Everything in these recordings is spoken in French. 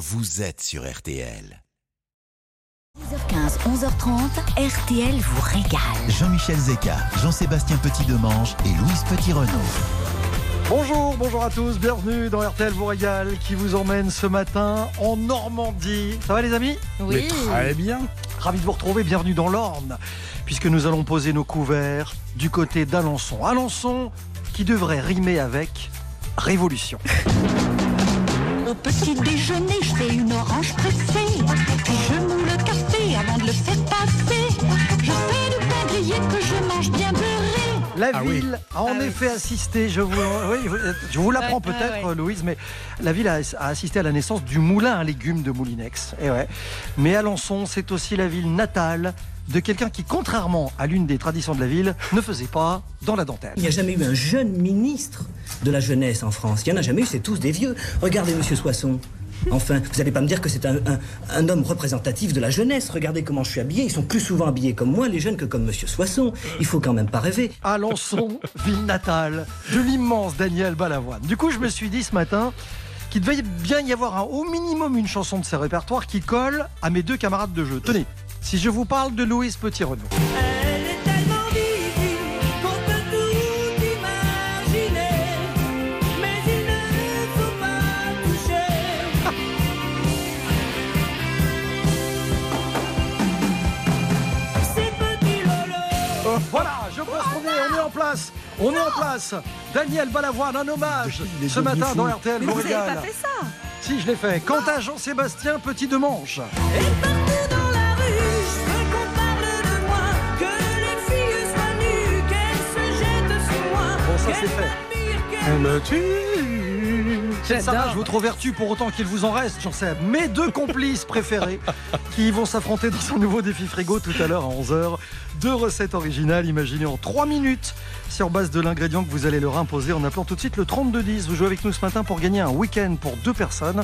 vous êtes sur RTL. 10h15, 11h30, RTL vous régale. Jean-Michel Zeka, Jean-Sébastien Petit-Demange et Louise Petit-Renaud. Bonjour, bonjour à tous, bienvenue dans RTL vous régale qui vous emmène ce matin en Normandie. Ça va les amis? Oui. Très bien. Ravi de vous retrouver, bienvenue dans l'Orne, puisque nous allons poser nos couverts du côté d'Alençon. Alençon qui devrait rimer avec révolution. Au petit déjeuner, je fais une orange pressée. Puis je moule le café avant de le faire passer. Je fais du pain grillé que je mange bien beurré. La Ah oui. ville a en Ah oui. effet assisté, je vous, oui, je vous l'apprends ouais, peut-être ouais. Louise, mais la ville a, a assisté à la naissance du moulin à légumes de Moulinex. Et ouais. Mais Alençon, c'est aussi la ville natale de quelqu'un qui, contrairement à l'une des traditions de la ville, ne faisait pas dans la dentelle. Il n'y a jamais eu un jeune ministre de la jeunesse en France. Il n'y en a jamais eu, c'est tous des vieux. Regardez Monsieur Soisson. Enfin, vous n'allez pas me dire que c'est un, un- un homme représentatif de la jeunesse. Regardez comment je suis habillé. Ils sont plus souvent habillés comme moi, les jeunes, que comme Monsieur Soisson. Il faut quand même pas rêver. Alençon, ville natale de l'immense Daniel Balavoine. Du coup, je me suis dit ce matin qu'il devait bien y avoir un- au minimum une chanson de ses répertoires qui colle à mes deux camarades de jeu. Tenez, si je vous parle de Louise Petit-Renaud. Elle est tellement visible qu'on peut tout imaginer. Mais il ne faut pas toucher. Ces petits lolos. Voilà, je pense qu'on est, on est en place. On est en place. Daniel Balavoine, un hommage ce matin dans RTL Mais vous vous n'avez régale. pas fait ça Si, je l'ai fait. Quant à Jean-Sébastien Petit de Manche. Et partout dans c'est fait. Ça je vous trouve vertu pour autant qu'il vous en reste, j'en sais. Mes deux complices préférés qui vont s'affronter dans un nouveau défi frigo tout à l'heure à 11h. Deux recettes originales imaginées en 3 minutes sur base de l'ingrédient que vous allez leur imposer en appelant tout de suite le 3210. Vous jouez avec nous ce matin pour gagner un week-end pour deux personnes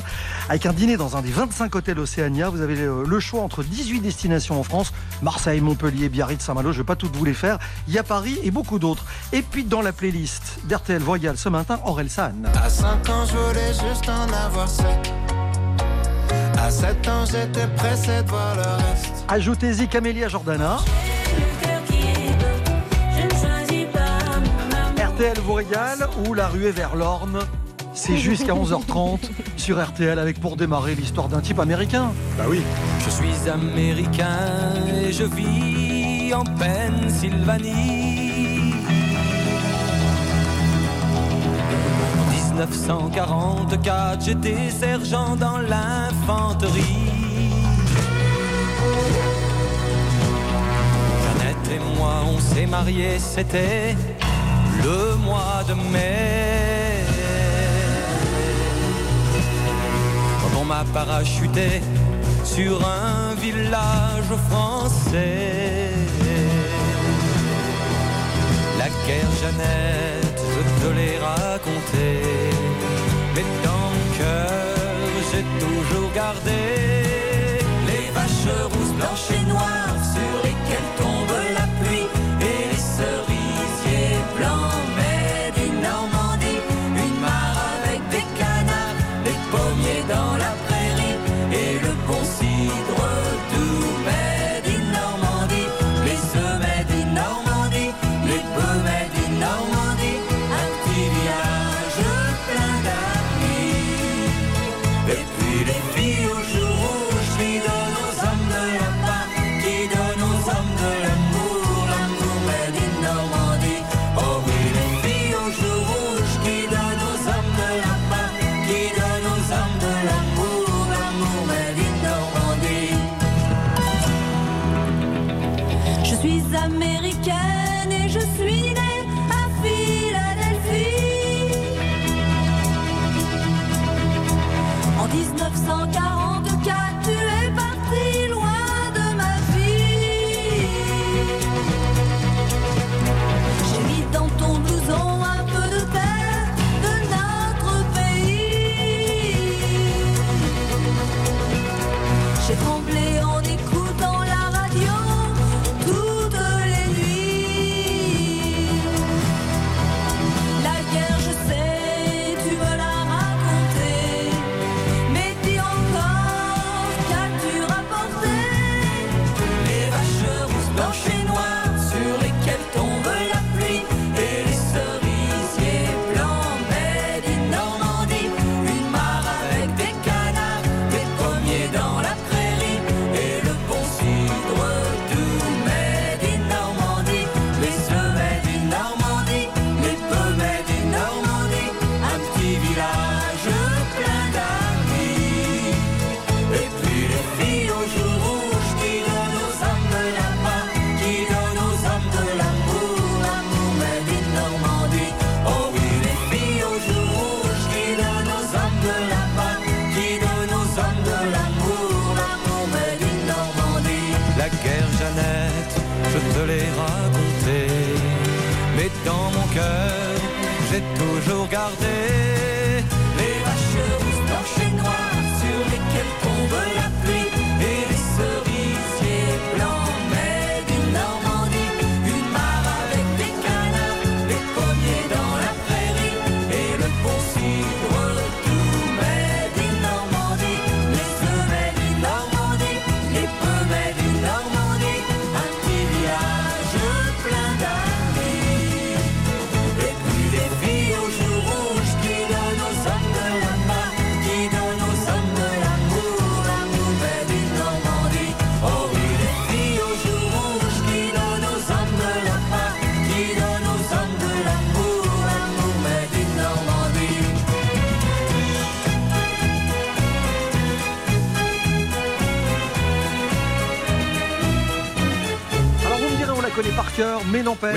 avec un dîner dans un des 25 hôtels Océania. Vous avez le choix entre 18 destinations en France Marseille, Montpellier, Biarritz, Saint-Malo. Je ne vais pas toutes vous les faire. Il y a Paris et beaucoup d'autres. Et puis dans la playlist d'RTL Voyal ce matin, Aurel San. À 5 ans, je voulais juste en avoir 7. À 7 ans, j'étais pressé de voir le reste. Ajoutez-y Camélia Jordana. RTL vous régale ou la ruée vers l'Orne? C'est jusqu'à 11h30 sur RTL avec pour démarrer l'histoire d'un type américain. Bah oui. Je suis américain et je vis en Pennsylvanie. En 1944, j'étais sergent dans l'infanterie. Jeannette et moi, on s'est mariés, c'était le mois de mai. Quand on m'a parachuté sur un village français. La guerre Jeannette, je te l'ai raconté, mais dans le cœur, j'ai toujours gardé les vaches rousses, blanches et noires sur lesquelles tombe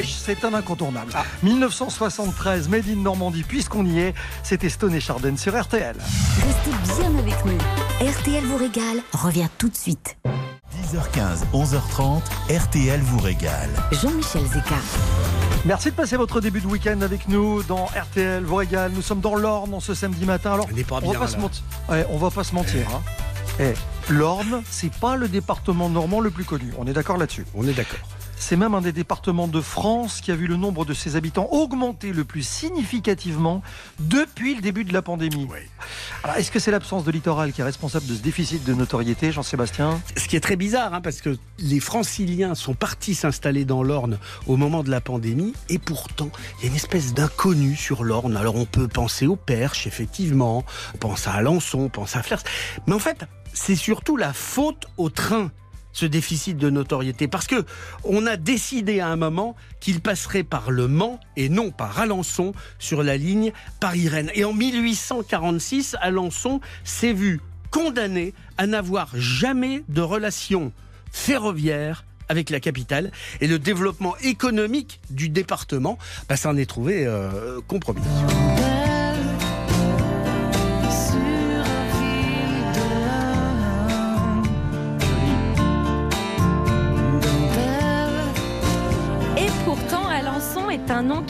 c'est un incontournable. 1973, Made in Normandie, puisqu'on y est, c'était Stone et Chardin sur RTL. Restez bien avec nous. RTL vous régale revient tout de suite. 10h15, 11h30, RTL vous régale. Jean-Michel Zeka. Merci de passer votre début de week-end avec nous dans RTL vous régale. Nous sommes dans l'Orne en ce samedi matin. Alors, On n'est pas on va bien, pas se là. mentir. Ouais, on va pas se mentir. hein. Eh, L'Orne, c'est pas le département normand le plus connu. On est d'accord là-dessus. On est d'accord. C'est même un des départements de France qui a vu le nombre de ses habitants augmenter le plus significativement depuis le début de la pandémie. Oui. Alors, est-ce que c'est l'absence de littoral qui est responsable de ce déficit de notoriété, Jean-Sébastien? Ce qui est très bizarre, hein, parce que les franciliens sont partis s'installer dans l'Orne au moment de la pandémie, et pourtant, il y a une espèce d'inconnu sur l'Orne. Alors on peut penser au Perche, effectivement, on pense à Alençon, on pense à Flers, mais en fait, c'est surtout la faute au train ce déficit de notoriété. Parce que on a décidé à un moment qu'il passerait par le Mans et non par Alençon sur la ligne Paris-Rennes. Et en 1846 Alençon s'est vu condamné à n'avoir jamais de relation ferroviaire avec la capitale. Et le développement économique du département bah, s'en est trouvé euh, compromis.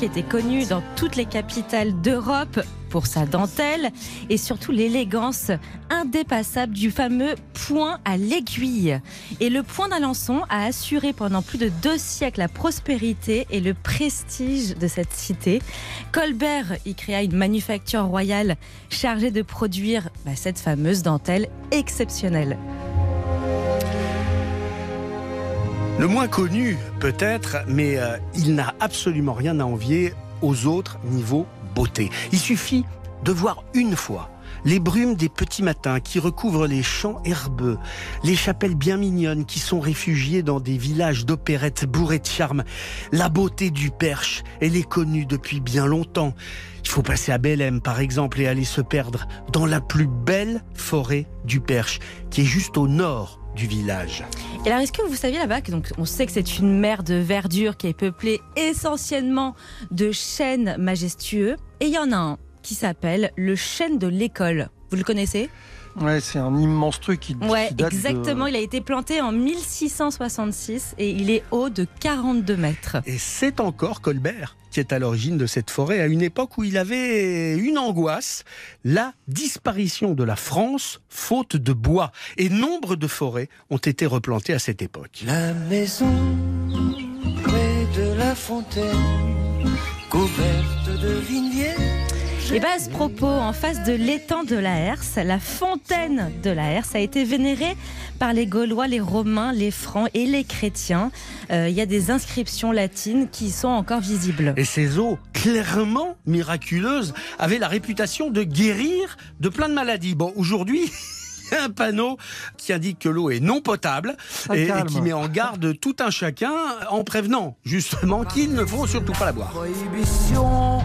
Qui était connu dans toutes les capitales d'Europe pour sa dentelle et surtout l'élégance indépassable du fameux point à l'aiguille. Et le point d'Alençon a assuré pendant plus de deux siècles la prospérité et le prestige de cette cité. Colbert y créa une manufacture royale chargée de produire bah, cette fameuse dentelle exceptionnelle. Le moins connu, peut-être, mais euh, il n'a absolument rien à envier aux autres niveaux beauté. Il suffit de voir une fois les brumes des petits matins qui recouvrent les champs herbeux, les chapelles bien mignonnes qui sont réfugiées dans des villages d'opérettes bourrés de charme. La beauté du Perche, elle est connue depuis bien longtemps. Il faut passer à Belém, par exemple, et aller se perdre dans la plus belle forêt du Perche, qui est juste au nord village. Et alors, est-ce que vous saviez là-bas que donc on sait que c'est une mer de verdure qui est peuplée essentiellement de chênes majestueux? Et il y en a un qui s'appelle le chêne de l'école. Vous le connaissez? Ouais, c'est un immense truc qui, Ouais, qui date de- exactement. Il a été planté en 1666 et il est haut de 42 mètres. Et c'est encore Colbert qui est à l'origine de cette forêt, à une époque où il avait une angoisse, la disparition de la France faute de bois. Et nombre de forêts ont été replantées à cette époque. La maison près de la fontaine, couverte de vignes Et bien à ce propos, en face de l'étang de la Herse, la fontaine de la Herse a été vénérée par les Gaulois, les Romains, les Francs et les chrétiens. Euh, Il y a des inscriptions latines qui sont encore visibles. Et ces eaux, clairement miraculeuses, avaient la réputation de guérir de plein de maladies. Bon, aujourd'hui... il y a Un panneau qui indique que l'eau est non potable Ça et, qui met en garde tout un chacun en prévenant justement qu'il ne faut surtout pas la boire. Prohibition,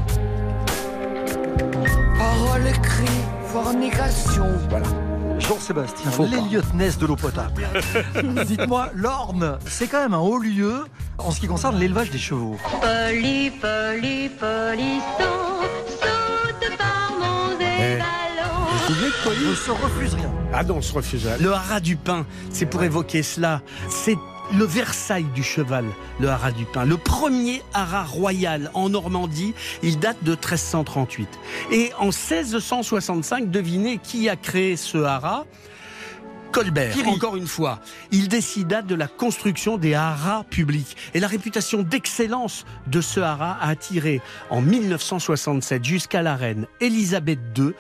parole écrite, fornication. Voilà. Jean-Sébastien, pas. l'Eliott-Ness de l'eau potable. Dites-moi, l'Orne, c'est quand même un haut lieu en ce qui concerne l'élevage des chevaux. Poli, poli, polisson, saute par mon Eh. de Je Pauline ne se refuse rien. Ah non, on se refuse. Le haras du pain, c'est pour évoquer cela. C'est le Versailles du cheval, le haras du pin. Le premier haras royal en Normandie, il date de 1338. Et en 1665, devinez qui a créé ce haras Colbert, encore une fois, il décida de la construction des haras publics. Et la réputation d'excellence de ce haras a attiré en 1967 jusqu'à la reine Élisabeth II,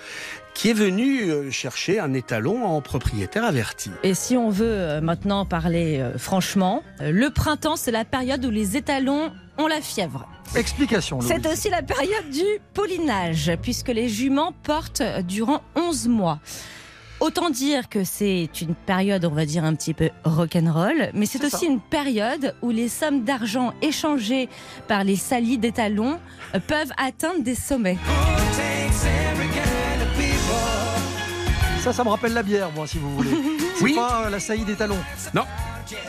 qui est venue euh, chercher un étalon en propriétaire averti. Et si on veut euh, maintenant parler euh, franchement, le printemps, c'est la période où les étalons ont la fièvre. Explication. C'est aussi la période du pollinage, puisque les juments portent durant 11 mois. Autant dire que c'est une période, on va dire, un petit peu rock'n'roll, mais c'est aussi ça. une période où les sommes d'argent échangées par les salis d'étalons peuvent atteindre des sommets. Ça, ça me rappelle la bière, moi, si vous voulez. C'est Oui. pas euh, la saillie des talons. Non.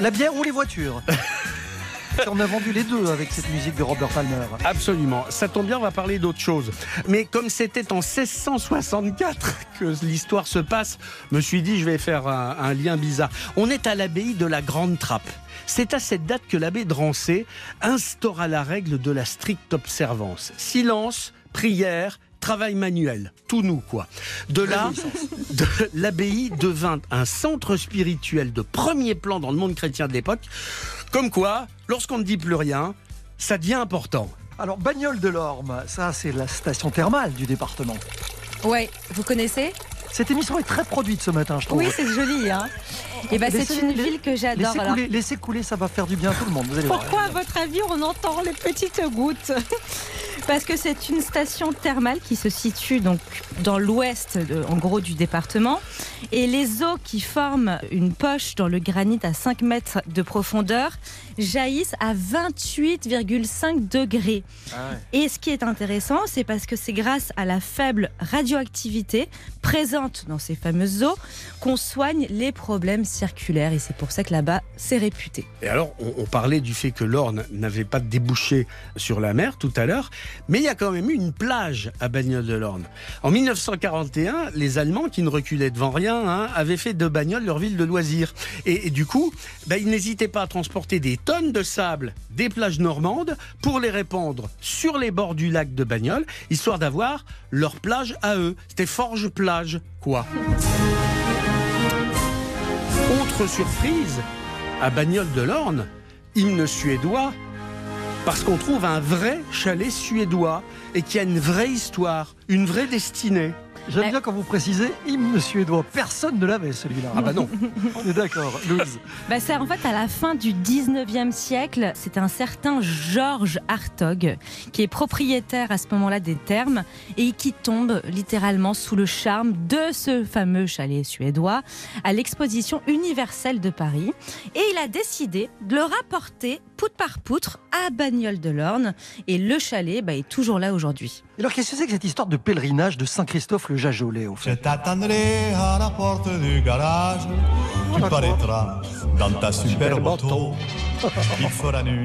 La bière ou les voitures On a vendu les deux avec cette musique de Robert Palmer. Absolument. Ça tombe bien, on va parler d'autre chose. Mais comme c'était en 1664 que l'histoire se passe, je me suis dit, je vais faire un, un lien bizarre. On est à l'abbaye de la Grande Trappe. C'est à cette date que l'abbé Drancé instaura la règle de la stricte observance. Silence, prière, travail manuel, tout nous quoi. De là, de- l'abbaye devint un centre spirituel de premier plan dans le monde chrétien de l'époque. Comme quoi, lorsqu'on ne dit plus rien, ça devient important. Alors, Bagnole de l'Orme, ça, c'est la station thermale du département. Ouais, vous connaissez? Cette émission est très produite ce matin, je trouve. Oui, c'est joli. Hein Et ben, c'est Laissez- une ville que j'adore. Laissez alors. couler, laissez couler, ça va faire du bien à tout le monde. Vous allez voir. Pourquoi, à votre avis, on entend les petites gouttes? Parce que c'est une station thermale qui se situe donc dans l'ouest, de- en gros, du département. Et les eaux qui forment une poche dans le granit à 5 mètres de profondeur jaillissent à 28,5 degrés. Et ce qui est intéressant, c'est parce que c'est grâce à la faible radioactivité présente dans ces fameuses eaux qu'on soigne les problèmes circulaires. Et c'est pour ça que là-bas, c'est réputé. Et alors, on, on parlait du fait que l'Orne n'avait pas de débouché sur la mer tout à l'heure, mais il y a quand même eu une plage à Bagnoles de l'Orne. En 1941, les Allemands, qui ne reculaient devant rien, hein, avaient fait de Bagnoles leur ville de loisirs. Et, et du coup, bah, ils n'hésitaient pas à transporter des tonnes de sable des plages normandes pour les répandre sur les bords du lac de Bagnoles, histoire d'avoir leur plage à eux. C'était Forge Plage, quoi. Autre surprise, à Bagnoles de l'Orne, hymne suédois, parce qu'on trouve un vrai chalet suédois et qui a une vraie histoire, une vraie destinée. J'aime bien quand vous précisez hymne suédois. Personne ne l'avait celui-là. Ah bah non. On est d'accord, Louise. Bah, c'est en fait à la fin du 19e siècle, c'est un certain Georges Hartog qui est propriétaire à ce moment-là des thermes et qui tombe littéralement sous le charme de ce fameux chalet suédois à l'exposition universelle de Paris et il a décidé de le rapporter poutre par poutre à Bagnoles de l'Orne et le chalet bah, est toujours là aujourd'hui. Alors, qu'est-ce que c'est que cette histoire de pèlerinage de Saint-Christophe le Jajolais, au Je fait t'attendrai à la porte du garage. Tu paraîtras dans ta super moto.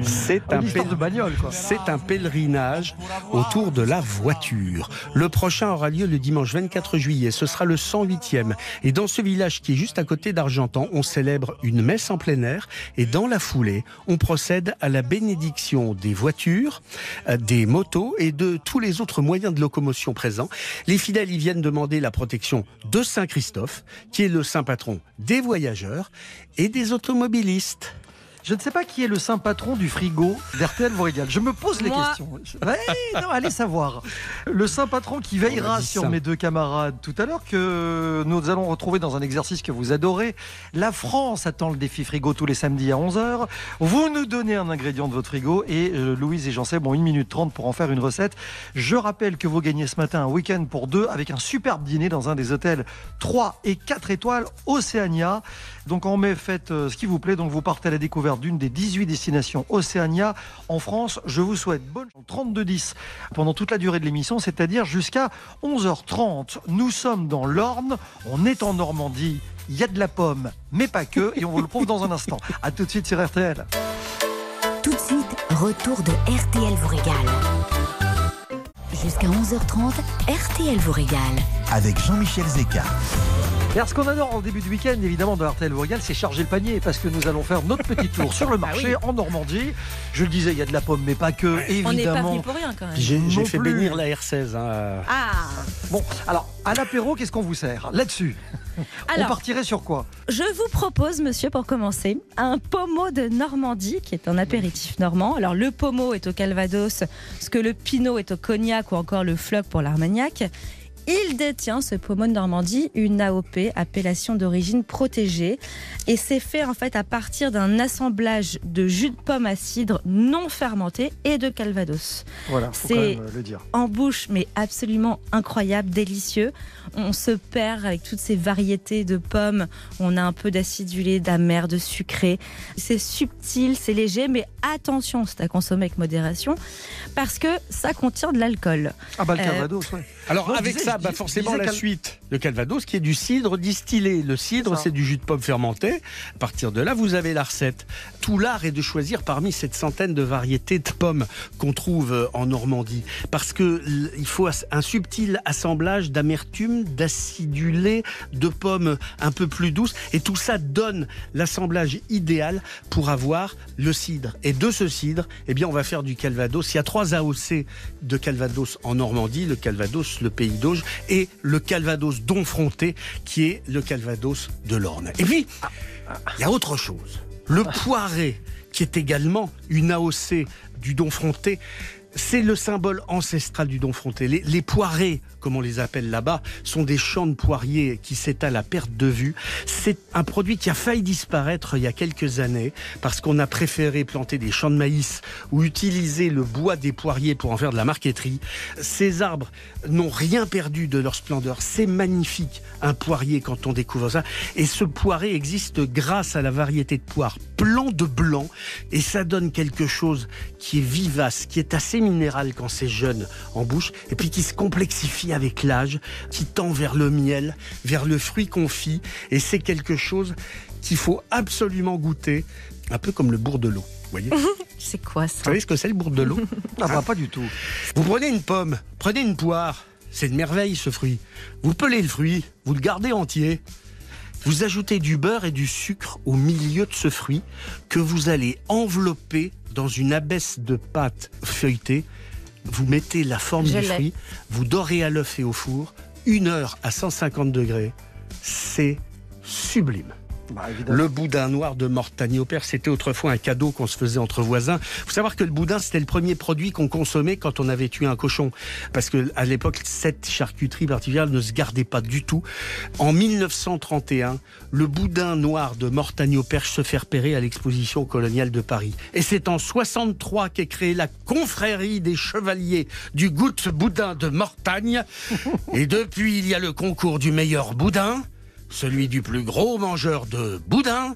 C'est un, bagnole, quoi. c'est un pèlerinage autour de la voiture. Le prochain aura lieu le dimanche 24 juillet. Ce sera le 108e. Et dans ce village qui est juste à côté d'Argentan, on célèbre une messe en plein air. Et dans la foulée, on procède à la bénédiction des voitures, euh, des motos et de tous les autres moyens de locomotion présents. Les fidèles y viennent demander la protection de Saint Christophe, qui est le saint patron des voyageurs et des automobilistes. Je ne sais pas qui est le saint patron du frigo d'RTL vous régale. Je me pose les Moi. questions. Je- Ouais, non, allez savoir. Le saint patron qui veillera sur ça. mes deux camarades tout à l'heure, que nous allons retrouver dans un exercice que vous adorez. La France attend le défi frigo tous les samedis à 11h. Vous nous donnez un ingrédient de votre frigo et euh, Louise et Jean-Seb ont 1 minute 30 pour en faire une recette. Je rappelle que vous gagnez ce matin un week-end pour deux avec un superbe dîner dans un des hôtels 3 et 4 étoiles Océania. Donc en mai, faites euh, ce qui vous plaît. Donc vous partez à la découverte d'une des 18 destinations Océania en France. Je vous souhaite bonne chance. 32-10 pendant toute la durée de l'émission, c'est-à-dire jusqu'à 11h30. Nous sommes dans l'Orne, on est en Normandie. Il y a de la pomme, mais pas que, et on vous le prouve dans un instant. À tout de suite sur RTL. Tout de suite, retour de RTL vous régale. Jusqu'à 11h30, RTL vous régale. Avec Jean-Michel Zeka. Alors, ce qu'on adore en début de week-end, évidemment, dans RTL Vogal, c'est charger le panier parce que nous allons faire notre petit tour sur le Bah marché en Normandie. Je le disais, il y a de la pomme, mais pas que, On n'est pas évidemment. venu pour rien quand même. J'ai fait plus. bénir la R16. hein. Ah Bon, alors, à l'apéro, qu'est-ce qu'on vous sert? Là-dessus, on Alors, partirait sur quoi? je vous propose, monsieur, pour commencer, un pommeau de Normandie, qui est un apéritif normand. Alors, le pommeau est au Calvados, ce que le pinot est au cognac ou encore le floc pour l'armagnac. Il détient, ce pommeau de Normandie, une AOP, appellation d'origine protégée. Et c'est fait en fait à partir d'un assemblage de jus de pomme à cidre non fermenté et de Calvados. Voilà, faut C'est- quand même euh, le dire. en bouche, mais absolument incroyable, délicieux. On se perd avec toutes ces variétés de pommes. On a un peu d'acidulé, d'amer, de sucré. C'est subtil, c'est léger, mais attention, c'est à consommer avec modération parce que ça contient de l'alcool. Ah bah le Euh, Calvados, ouais. Alors avec disais- ça, je bah, forcément la suite, le Calvados qui est du cidre distillé. Le cidre, c'est du jus de pomme fermenté. À partir de là, vous avez la recette. Tout l'art est de choisir parmi cette centaine de variétés de pommes qu'on trouve euh, en Normandie, parce que il faut un subtil assemblage d'amertume, d'acidulé, de pommes un peu plus douces, et tout ça donne l'assemblage idéal pour avoir le cidre. Et de ce cidre, eh bien, on va faire du Calvados. Il y a trois AOC de Calvados en Normandie, le Calvados, le Pays d'Auge, et le Calvados Donfronté, qui est le Calvados de l'Orne. Et puis, il y a autre chose. Le poiré, qui est également une AOC du Donfronté, c'est le symbole ancestral du Donfronté. Les, les poirés, comme on les appelle là-bas, sont des champs de poiriers qui s'étalent à perte de vue. C'est un produit qui a failli disparaître il y a quelques années parce qu'on a préféré planter des champs de maïs ou utiliser le bois des poiriers pour en faire de la marqueterie. Ces arbres n'ont rien perdu de leur splendeur. C'est magnifique, un poirier, quand on découvre ça. Et ce poiré existe grâce à la variété de poires blanc de blanc. Et ça donne quelque chose qui est vivace, qui est assez minéral quand c'est jeune en bouche, et puis qui se complexifie avec l'âge, qui tend vers le miel, vers le fruit confit. Et c'est quelque chose qu'il faut absolument goûter, un peu comme le bourdelot. Vous voyez C'est quoi Vous ça savez ce que c'est le bourdelot Ah bah pas du tout. Vous prenez une pomme, prenez une poire, c'est une merveille ce fruit. Vous pelez le fruit, vous le gardez entier. Vous ajoutez du beurre et du sucre au milieu de ce fruit que vous allez envelopper dans une abaisse de pâte feuilletée. Vous mettez la forme Je du fruit, vous dorez à l'œuf et au four, une heure à 150 degrés. C'est sublime. Bah. Le boudin noir de Mortagne au Père, c'était autrefois un cadeau qu'on se faisait entre voisins. Il faut savoir que le boudin, c'était le premier produit qu'on consommait quand on avait tué un cochon. Parce que à l'époque, cette charcuterie particulière ne se gardait pas du tout. En 1931, le boudin noir de Mortagne au Perche se fait repérer à l'exposition coloniale de Paris. Et c'est en 63 qu'est créée la confrérie des chevaliers du goutte boudin de Mortagne. Et depuis, il y a le concours du meilleur boudin celui du plus gros mangeur de boudin.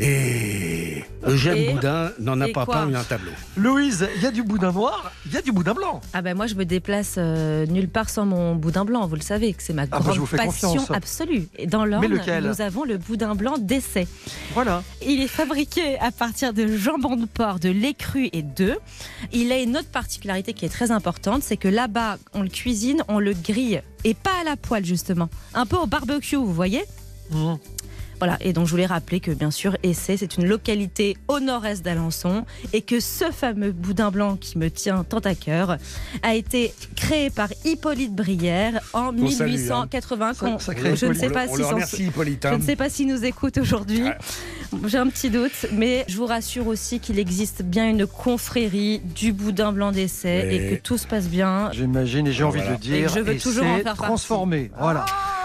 Et Eugène Et- Boudin n'en a pas peint un tableau. Louise, il y a du boudin noir, il y a du boudin blanc. Ah ben moi je me déplace euh, nulle part sans mon boudin blanc, vous le savez que c'est ma bah, grande passion confiance. absolue. Et dans lequel nous avons le boudin blanc d'essai. Voilà. Il est fabriqué à partir de jambon de porc, de lait cru et d'œufs. Il a une autre particularité qui est très importante, c'est que là-bas, on le cuisine, on le grille et pas à la poêle justement, un peu au barbecue, vous voyez? Mmh. Voilà, et donc je voulais rappeler que bien sûr, Essay, c'est une localité au nord-est d'Alençon et que ce fameux boudin blanc qui me tient tant à cœur a été créé par Hippolyte Brière en Qu'on salue, hein. 1880. qu'on- Sacré je ne sais pas si remercie, Hippolyte. je hein. ne sais pas s'il nous écoute aujourd'hui. Ouais. J'ai un petit doute, mais je vous rassure aussi qu'il existe bien une confrérie du boudin blanc d'essai et que tout se passe bien. J'imagine et j'ai envie Voilà. de dire. Et je veux toujours en c'est faire. Voilà. Et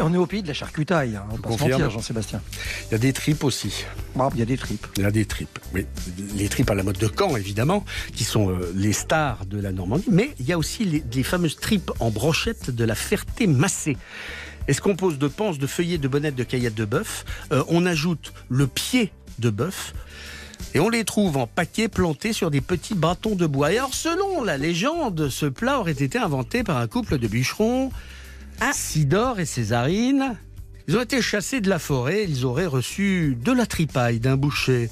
on est au pays de la charcutaille, hein, on se mentir, Jean-Sébastien. Il y a des tripes aussi. Bon, Il y a des tripes. Il y a des tripes, oui. Les tripes à la mode de Caen, évidemment, qui sont euh, les stars de la Normandie. Mais il y a aussi les, les fameuses tripes en brochette de la Ferté-Massé. Et se compose de panses, de feuillets, de bonnettes, de caillettes de bœuf. Euh, on ajoute le pied de bœuf. Et on les trouve en paquets plantés sur des petits bâtons de bois. Et alors, selon la légende, ce plat aurait été inventé par un couple de bûcherons, Sidore et Césarine. Ils ont été chassés de la forêt, ils auraient reçu de la tripaille d'un boucher.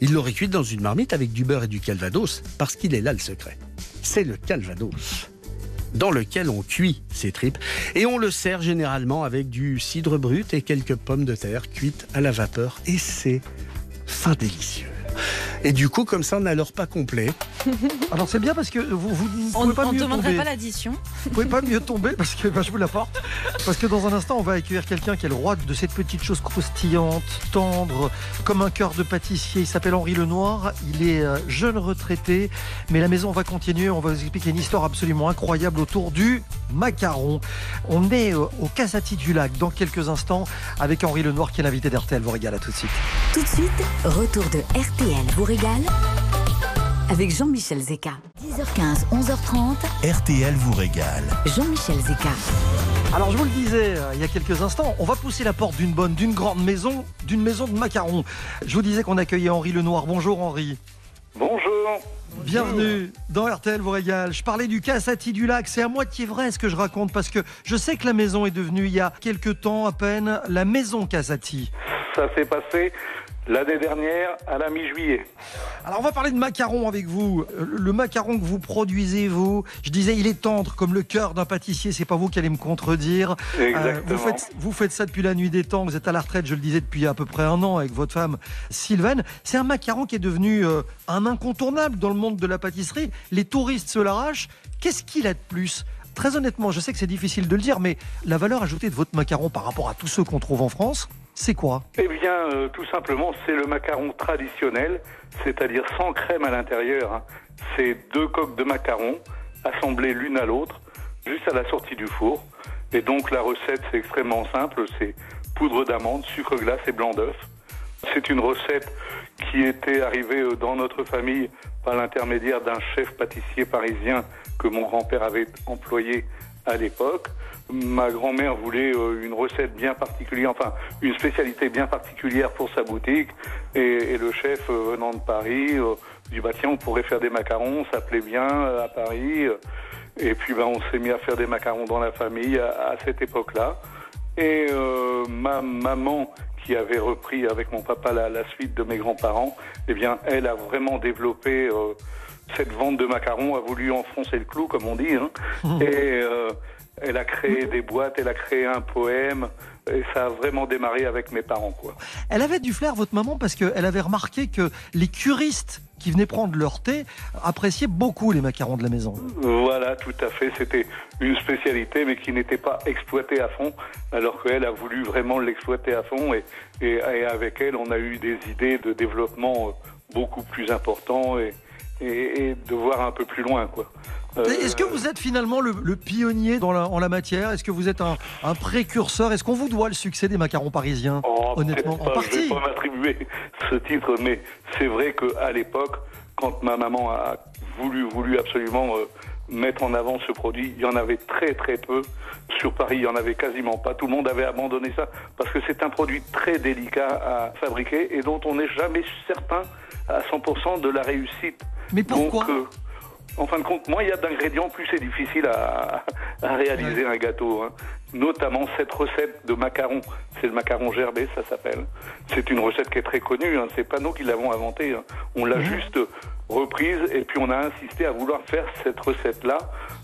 Ils l'auraient cuite dans une marmite avec du beurre et du calvados, parce qu'il est là le secret. C'est le calvados. dans lequel on cuit ces tripes. Et on le sert généralement avec du cidre brut et quelques pommes de terre cuites à la vapeur. Et c'est fin délicieux. Et du coup, comme ça, on n'a leur pas complet. Alors c'est bien parce que vous, vous ne On pouvez pas ne mieux demanderait tomber. pas l'addition. Vous pouvez pas mieux tomber parce que bah, je vous l'apporte. Parce que dans un instant, on va accueillir quelqu'un qui est le roi de cette petite chose croustillante, tendre, comme un cœur de pâtissier. Il s'appelle Henri Lenoir. Il est euh, jeune retraité, mais la maison va continuer. On va vous expliquer une histoire absolument incroyable autour du macaron. On est euh, au Casati du Lac dans quelques instants avec Henri Lenoir qui est l'invité d'RTL. Vous régale à tout de suite. Tout de suite, retour de RTL vous régale avec Jean-Michel Zeka. 10h15, 11h30, RTL vous régale. Jean-Michel Zeka. Alors je vous le disais euh, il y a quelques instants, on va pousser la porte d'une bonne, d'une grande maison, d'une maison de macarons. Je vous disais qu'on accueillait Henri Lenoir. Bonjour Henri. Bonjour. Bienvenue dans RTL vous régale. Je parlais du Cassati du lac. C'est à moitié vrai ce que je raconte parce que je sais que la maison est devenue il y a quelques temps à peine la maison Cassati. Ça s'est passé l'année dernière à la mi-juillet. Alors on va parler de macarons avec vous. Le macaron que vous produisez vous, je disais il est tendre comme le cœur d'un pâtissier. C'est pas vous qui allez me contredire. Euh, Exactement. vous faites vous faites ça depuis la nuit des temps. Vous êtes à la retraite, je le disais depuis à peu près un an avec votre femme Sylvaine. C'est un macaron qui est devenu euh, un incontournable dans le monde de la pâtisserie. Les touristes se l'arrachent. Qu'est-ce qu'il a de plus? Très honnêtement, je sais que c'est difficile de le dire, mais la valeur ajoutée de votre macaron par rapport à tous ceux qu'on trouve en France, c'est quoi? Eh bien, euh, tout simplement, c'est le macaron traditionnel, c'est-à-dire sans crème à l'intérieur. hein. C'est deux coques de macarons assemblées l'une à l'autre, juste à la sortie du four. Et donc, la recette, c'est extrêmement simple. C'est poudre d'amande, sucre glace et blanc d'œuf. C'est une recette qui était arrivée euh, dans notre famille par l'intermédiaire d'un chef pâtissier parisien que mon grand-père avait employé à l'époque. Ma grand-mère voulait euh, une recette bien particulière, enfin une spécialité bien particulière pour sa boutique. Et, le chef euh, venant de Paris euh, dit bah tiens on pourrait faire des macarons, ça plaît bien à Paris. Et puis ben, on s'est mis à faire des macarons dans la famille à, cette époque-là. Et ma maman, qui avait repris avec mon papa la, suite de mes grands-parents, eh bien, elle a vraiment développé cette vente de macarons, a voulu enfoncer le clou, comme on dit. hein. Et euh, elle a créé des boîtes, elle a créé un poème, et ça a vraiment démarré avec mes parents, quoi. Elle avait du flair, votre maman, parce qu'elle avait remarqué que les curistes qui venaient prendre leur thé appréciaient beaucoup les macarons de la maison. Voilà, tout à fait. C'était une spécialité, mais qui n'était pas exploitée à fond, alors qu'elle a voulu vraiment l'exploiter à fond. Et, et- et avec elle, on a eu des idées de développement euh, beaucoup plus importants et, et- et de voir un peu plus loin, quoi. Euh, Est-ce que vous êtes finalement le, le pionnier dans la, en la matière? Est-ce que vous êtes un, un précurseur? Est-ce qu'on vous doit le succès des macarons parisiens Oh, Honnêtement, en pas, Je vais partie? pas m'attribuer ce titre, mais c'est vrai qu'à l'époque, quand ma maman a voulu, voulu absolument euh, mettre en avant ce produit, il y en avait très très peu. Sur Paris, il y en avait quasiment pas. Tout le monde avait abandonné ça parce que c'est un produit très délicat à fabriquer et dont on n'est jamais certain à 100% de la réussite. Mais pourquoi Donc, euh, en fin de compte, moins il y a d'ingrédients, plus c'est difficile à, à réaliser un gâteau. hein. Notamment cette recette de macaron. C'est le macaron gerbé, ça s'appelle. C'est une recette qui est très connue. Hein. C'est pas nous qui l'avons inventée. hein. On l'a juste reprise et puis on a insisté à vouloir faire cette recette-là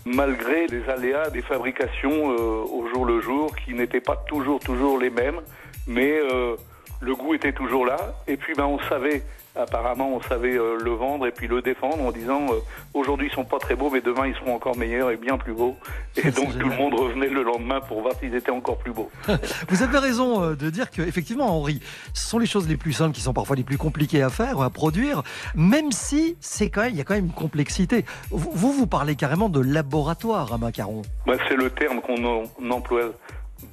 malgré les aléas des fabrications euh, au jour le jour qui n'étaient pas toujours toujours les mêmes, mais euh, le goût était toujours là. Et puis ben on savait apparemment on savait euh, le vendre et puis le défendre en disant euh, aujourd'hui ils sont pas très beaux mais demain ils seront encore meilleurs et bien plus beaux. Et donc tout le monde revenait le lendemain pour voir s'ils étaient encore plus beaux. Vous avez raison euh, de dire que effectivement, Henri, ce sont les choses les plus simples qui sont parfois les plus compliquées à faire, à produire, même si c'est quand même, il y a quand même une complexité. Vous, vous, parlez carrément de laboratoire à macarons. Bah, c'est le terme qu'on emploie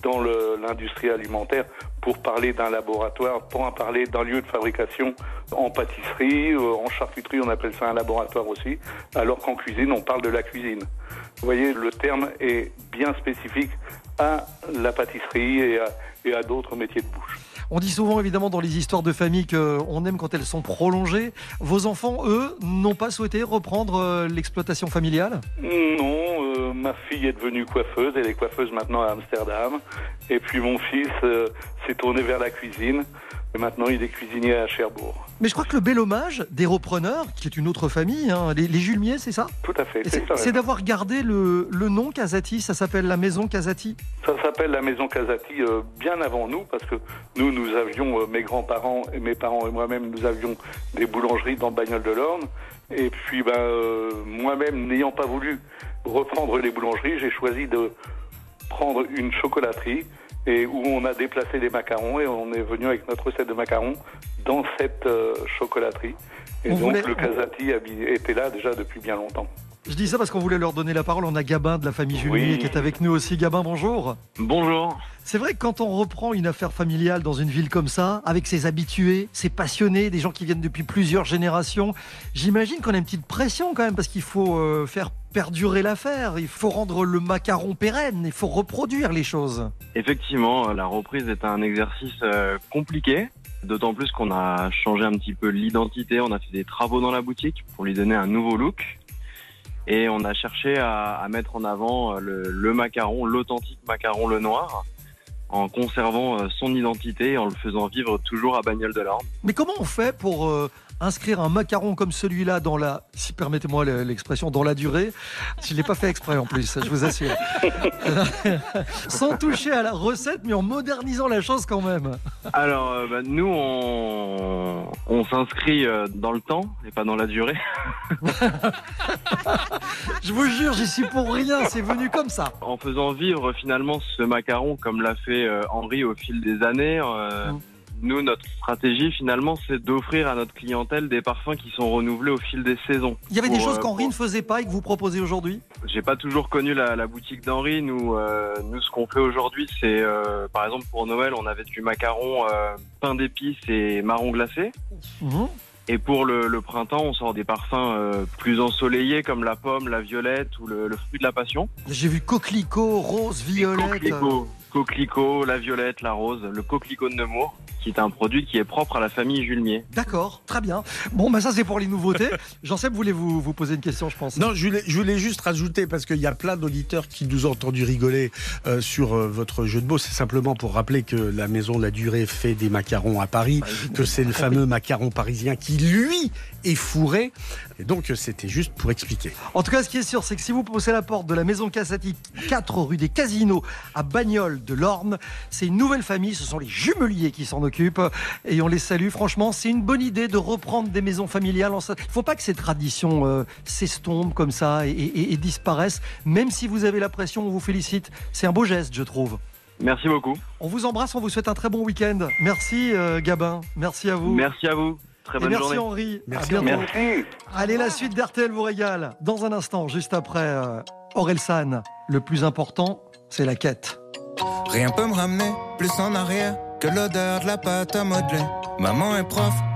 dans l'industrie alimentaire pour parler d'un laboratoire, pour en parler d'un lieu de fabrication en pâtisserie, euh, en charcuterie, on appelle ça un laboratoire aussi, alors qu'en cuisine, on parle de la cuisine. Vous voyez, le terme est bien spécifique à la pâtisserie et à, et à d'autres métiers de bouche. On dit souvent évidemment dans les histoires de famille qu'on aime quand elles sont prolongées. Vos enfants, eux, n'ont pas souhaité reprendre euh, l'exploitation familiale? Non, euh, ma fille est devenue coiffeuse, elle est coiffeuse maintenant à Amsterdam. Et puis mon fils euh, s'est tourné vers la cuisine. Et maintenant, il est cuisinier à Cherbourg. Mais je crois que le bel hommage des repreneurs, qui est une autre famille, hein, les, les Julmiers, c'est ça? Tout à fait. C'est d'avoir gardé le, le nom Casati, ça s'appelle la maison Casati? Ça s'appelle la maison Casati euh, bien avant nous, parce que nous, nous avions, euh, mes grands-parents et mes parents et moi-même, nous avions des boulangeries dans Bagnoles de l'Orne. Et puis, ben, euh, moi-même, n'ayant pas voulu reprendre les boulangeries, j'ai choisi de prendre une chocolaterie et où on a déplacé des macarons et on est venu avec notre recette de macarons dans cette euh, chocolaterie. Et On donc, voulait- le Casati était là déjà depuis bien longtemps. Je dis ça parce qu'on voulait leur donner la parole. On a Gabin de la famille Julmier Oui. qui est avec nous aussi. Gabin, bonjour. Bonjour. C'est vrai que quand on reprend une affaire familiale dans une ville comme ça, avec ses habitués, ses passionnés, des gens qui viennent depuis plusieurs générations, j'imagine qu'on a une petite pression quand même parce qu'il faut euh, faire perdurer l'affaire, il faut rendre le macaron pérenne, il faut reproduire les choses. Effectivement, euh, la reprise est un exercice euh, compliqué, d'autant plus qu'on a changé un petit peu l'identité, on a fait des travaux dans la boutique pour lui donner un nouveau look. Et on a cherché à, à mettre en avant euh, le, le macaron, l'authentique macaron le noir, en conservant euh, son identité en le faisant vivre toujours à Bagnoles de l'Orne. Mais comment on fait pour euh, inscrire un macaron comme celui-là dans la, si permettez-moi le- l'expression, dans la durée Je ne l'ai pas fait exprès en plus, je vous assure. Sans toucher à la recette, mais en modernisant la chose quand même. Alors, euh, bah, nous, on, on s'inscrit euh, dans le temps et pas dans la durée. Je vous jure, j'y suis pour rien, c'est venu comme ça. En faisant vivre finalement ce macaron comme l'a fait euh, Henri au fil des années, euh, nous, notre stratégie finalement, c'est d'offrir à notre clientèle des parfums qui sont renouvelés au fil des saisons. Il y avait des choses euh, qu'Henri ne faisait pas et que vous proposez aujourd'hui? J'ai pas toujours connu la, la boutique d'Henri. Nous, euh, nous, ce qu'on fait aujourd'hui, c'est euh, par exemple pour Noël, on avait du macaron euh, pain d'épices et marron glacé. Mhm. Et pour le, le printemps, on sort des parfums euh, plus ensoleillés comme la pomme, la violette ou le, le fruit de la passion. J'ai vu coquelicot, rose, violette. Coquelicot, coquelicot, la violette, la rose, le coquelicot de Nemours, qui est un produit qui est propre à la famille Julmier. D'accord, très bien. Bon, bah ça c'est pour les nouveautés. Jean-Seb voulez vous, vous poser une question, je pense. Non, je voulais, je voulais juste rajouter, parce qu'il y a plein d'auditeurs qui nous ont entendu rigoler euh, sur euh, votre jeu de mots. C'est simplement pour rappeler que la Maison de la Durée fait des macarons à Paris, que c'est le fameux macaron parisien qui, lui, est fourré. Et donc, c'était juste pour expliquer. En tout cas, ce qui est sûr, c'est que si vous poussez la porte de la maison Cassati, 4 rue des Casinos, à Bagnoles de l'Orne, c'est une nouvelle famille, ce sont les jumeliers qui s'en occupent et on les salue. Franchement, c'est une bonne idée de reprendre des maisons familiales. Il ne faut pas que ces traditions euh, s'estompent comme ça et, et- et disparaissent. Même si vous avez la pression, on vous félicite. C'est un beau geste, je trouve. Merci beaucoup. On vous embrasse, on vous souhaite un très bon week-end. Merci euh, Gabin, merci à vous. Merci à vous. Très Et bonne merci journée. Henri. Merci, à bientôt. Merci. Allez, la suite d'RTL vous régale. Dans un instant, juste après euh, Orelsan. Le plus important, c'est la quête. Rien peut me ramener plus en arrière que l'odeur de la pâte à modeler. Maman est prof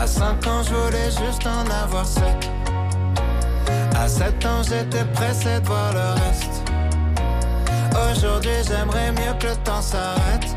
À 5 ans, je voulais juste en avoir 7. À 7 ans, j'étais pressé de voir le reste. Aujourd'hui, j'aimerais mieux que le temps s'arrête.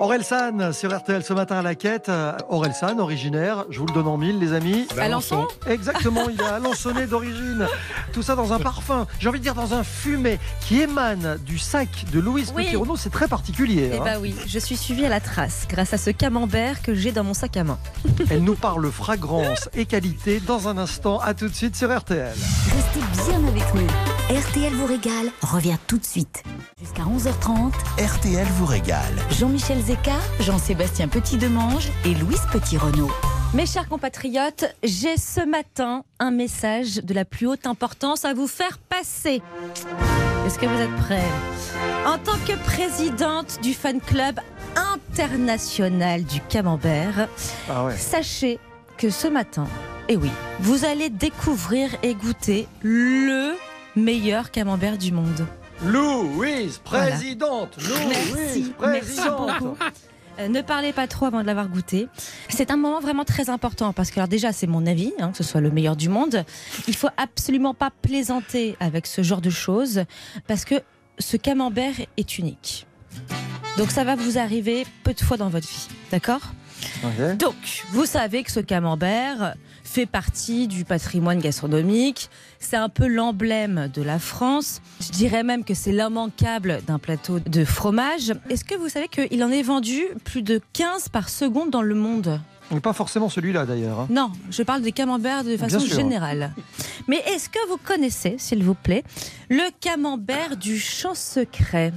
Aurel San sur RTL ce matin à la quête. Aurel San, originaire, je vous le donne en mille, les amis. Alençon Exactement, il est alençonné d'origine. Tout ça dans un parfum, j'ai envie de dire dans un fumet qui émane du sac de Louise Oui. Petit-Renaud. C'est très particulier. Eh hein. bah oui, je suis suivie à la trace grâce à ce camembert que j'ai dans mon sac à main. Elle nous parle fragrance et qualité dans un instant. À tout de suite sur RTL. Restez bien avec nous. RTL vous régale revient tout de suite. Jusqu'à 11h30, RTL vous régale. Jean-Michel Zeka, Jean-Sébastien Petit-Demange et Louise Petit-Renaud. Mes chers compatriotes, j'ai ce matin un message de la plus haute importance à vous faire passer. Est-ce que vous êtes prêts? En tant que présidente du fan club international du camembert, Ah ouais. sachez que ce matin, et oui, vous allez découvrir et goûter le meilleur camembert du monde. Louise, présidente. Louise, Merci, merci présidente. beaucoup. Euh, ne parlez pas trop avant de l'avoir goûté. C'est un moment vraiment très important parce que alors déjà c'est mon avis, hein, que ce soit le meilleur du monde. Il faut absolument pas plaisanter avec ce genre de choses parce que ce camembert est unique. Donc ça va vous arriver peu de fois dans votre vie, d'accord? Donc, vous savez que ce camembert fait partie du patrimoine gastronomique. C'est un peu l'emblème de la France. Je dirais même que c'est l'immanquable d'un plateau de fromage. Est-ce que vous savez qu'il en est vendu plus de 15 par seconde dans le monde? Mais Pas forcément celui-là d'ailleurs. hein. Non, je parle des camemberts de façon générale. Mais est-ce que vous connaissez, s'il vous plaît, le camembert du champ secret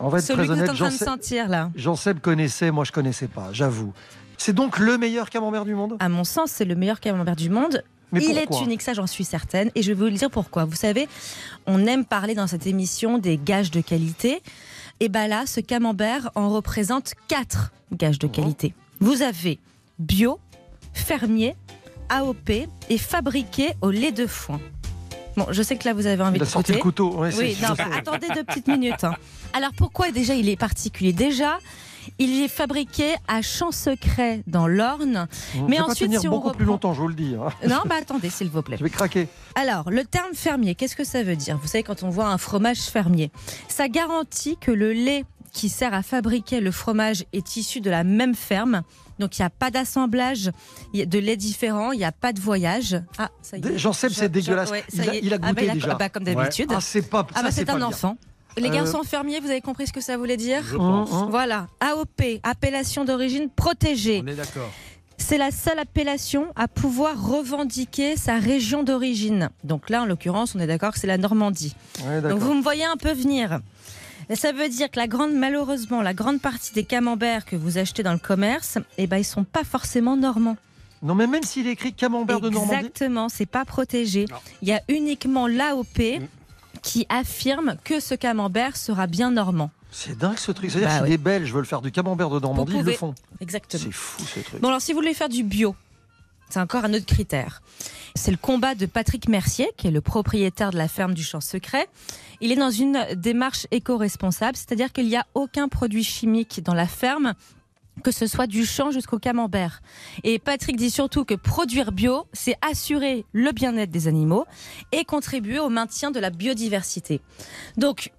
On va être Celui très que vous êtes en train de sentir là. Jean-Seb connaissait, moi je connaissais pas, j'avoue. C'est donc le meilleur camembert du monde À mon sens, c'est le meilleur camembert du monde. Mais Il est unique, ça j'en suis certaine. Et je vais vous le dire pourquoi. Vous savez, on aime parler dans cette émission des gages de qualité. Et bien là, ce camembert en représente quatre gages de qualité. Vous avez bio, fermier, AOP et fabriqué au lait de foin. Bon, je sais que là vous avez envie Il a de sorti le couteau. ouais, Oui, non, bah, attendez deux petites minutes. hein. Alors pourquoi déjà il est particulier? Déjà, il est fabriqué à Champ Secret dans l'Orne. Mais vais pas ensuite, tenir si on beaucoup plus longtemps, je vous le dis. hein. Non, bah attendez, s'il vous plaît. Je vais craquer. Alors, le terme fermier, qu'est-ce que ça veut dire? Vous savez, quand on voit un fromage fermier, ça garantit que le lait qui sert à fabriquer le fromage est issu de la même ferme. Donc, il n'y a pas d'assemblage il y a de lait différent, il n'y a pas de voyage. Ah, ça y est. Jean-Seb, Je- c'est dégueulasse. ouais, il, a, il a Ah, bah, goûté il a- déjà. ah, bah, comme d'habitude. Ah, c'est pas. Ah bah c'est un bien. enfant. Les Euh, garçons fermiers, vous avez compris ce que ça voulait dire Je pense. Hum, hum. Voilà, AOP, appellation d'origine protégée. On est d'accord. C'est la seule appellation à pouvoir revendiquer sa région d'origine. Donc là, en l'occurrence, on est d'accord que c'est la Normandie. Ouais, Donc vous me voyez un peu venir. Et Ça veut dire que la grande, malheureusement, la grande partie des camemberts que vous achetez dans le commerce, eh ben, ils sont pas forcément normands. Non, mais même s'il est écrit camembert de Normandie. Exactement, c'est pas protégé. Il y a uniquement l'AOP qui affirme que ce camembert sera bien normand. C'est dingue ce truc. C'est-à-dire Bah si les Belges veulent faire du camembert de Normandie, ils le font. Exactement. C'est fou ce truc. Bon, alors si vous voulez faire du bio, c'est encore un autre critère. C'est le combat de Patrick Mercier, qui est le propriétaire de la ferme du Champ Secret. Il est dans une démarche éco-responsable, c'est-à-dire qu'il n'y a aucun produit chimique dans la ferme que ce soit du champ jusqu'au camembert. Et Patrick dit surtout que produire bio, c'est assurer le bien-être des animaux et contribuer au maintien de la biodiversité. Donc,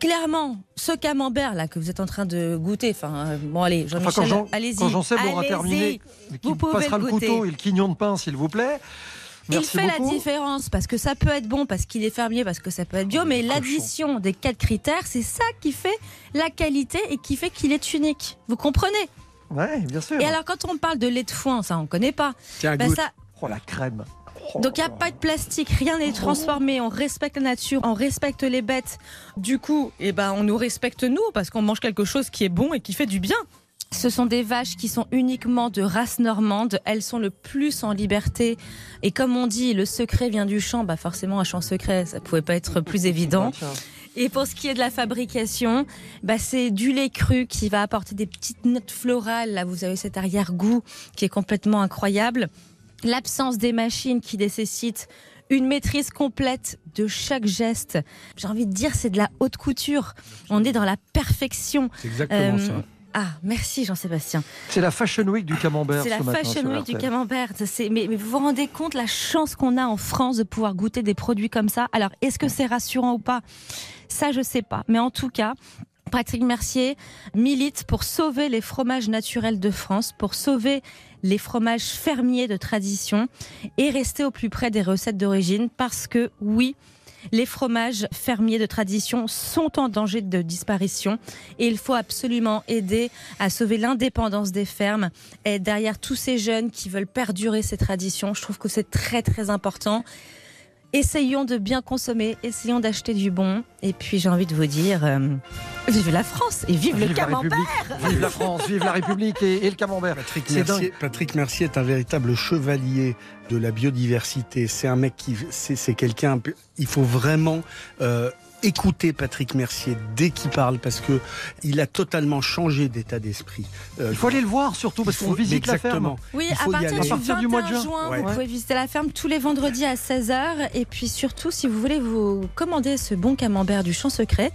clairement, ce camembert là que vous êtes en train de goûter, enfin, euh, bon allez, Enfin, Jean-Michel, Jean, allez-y. quand Jean Seb aura terminé, Vous pouvez passera le couteau et le quignon de pain, s'il vous plaît. Merci il fait beaucoup. la différence parce que ça peut être bon parce qu'il est fermier parce que ça peut être bio mais l'addition des quatre critères c'est ça qui fait la qualité et qui fait qu'il est unique vous comprenez? Ouais, bien sûr. et alors quand on parle de lait de foin ça on connaît pas Tiens, Ben, ça- Oh la crème. donc il n'y a pas de plastique, rien n'est transformé, on respecte la nature, on respecte les bêtes. Du coup, eh ben, on nous respecte nous parce qu'on mange quelque chose qui est bon et qui fait du bien. Ce sont des vaches qui sont uniquement de race normande, elles sont le plus en liberté. Et comme on dit, le secret vient du champ, bah forcément un champ secret, ça pouvait pas être plus évident. Et pour ce qui est de la fabrication, bah c'est du lait cru qui va apporter des petites notes florales. Là, vous avez cet arrière-goût qui est complètement incroyable. L'absence des machines qui nécessite une maîtrise complète de chaque geste. J'ai envie de dire, c'est de la haute couture. On est dans la perfection. C'est exactement ça. Ah, merci Jean-Sébastien. C'est la Fashion Week du camembert C'est ce la matin Fashion Week du camembert. Mais, mais vous vous rendez compte la chance qu'on a en France de pouvoir goûter des produits comme ça? Alors, est-ce que c'est rassurant ou pas? Ça, je sais pas. Mais en tout cas, Patrick Mercier milite pour sauver les fromages naturels de France, pour sauver les fromages fermiers de tradition et rester au plus près des recettes d'origine parce que oui, les fromages fermiers de tradition sont en danger de disparition et il faut absolument aider à sauver l'indépendance des fermes et derrière tous ces jeunes qui veulent perdurer ces traditions. Je trouve que c'est très très important. Essayons de bien consommer, essayons d'acheter du bon. Et puis j'ai envie de vous dire, euh, vive la France et vive, le Vive la camembert République, Vive la France, vive la République et, et le camembert. Patrick Mercier. Patrick Mercier est un véritable chevalier de la biodiversité. C'est un mec qui, c'est c'est quelqu'un. Il faut vraiment euh, écouter Patrick Mercier dès qu'il parle parce que il a totalement changé d'état d'esprit. Euh, Il faut aller le voir surtout parce qu'on visite la ferme. exactement. Oui, à partir, du, À partir du 21 mois de juin. juin, Ouais. vous pouvez visiter la ferme tous les vendredis à 16h. Et puis surtout, si vous voulez vous commander ce bon camembert du champ secret,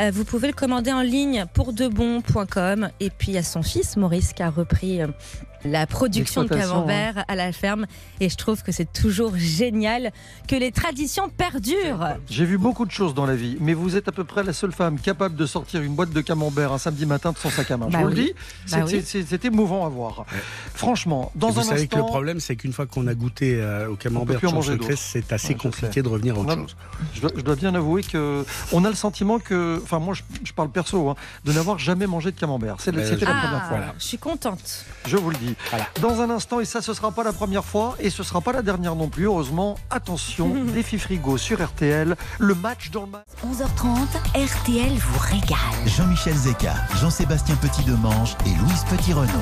euh, vous pouvez le commander en ligne pour debon.com. Et puis il y a son fils, Maurice, qui a repris euh, la production de L'exploitation, camembert à la ferme. Et je trouve que c'est toujours génial que les traditions perdurent. J'ai vu beaucoup de choses dans la vie, mais vous êtes à peu près la seule femme capable de sortir une boîte de camembert un samedi matin de son sac à main. Bah Je vous oui. le dis, Bah c'est- oui. émouvant à voir. Franchement, dans Et vous un savez que le problème, c'est qu'une fois qu'on a goûté euh, au camembert c'est assez Ouais, compliqué sais. de revenir à autre chose. je dois, je dois bien avouer que on a le sentiment que, enfin moi je, je parle perso, hein, de n'avoir jamais mangé de camembert. C'est- Euh, C'était la Ah, première fois. je suis contente. Je vous le dis. Dans un instant, et ça ce sera pas la première fois, et ce sera pas la dernière non plus, heureusement, attention, défi frigo sur RTL, le match dans le match. 11h30, RTL vous régale. Jean-Michel Zeka, Jean-Sébastien Petit-Demange et Louise Petit-Renaud.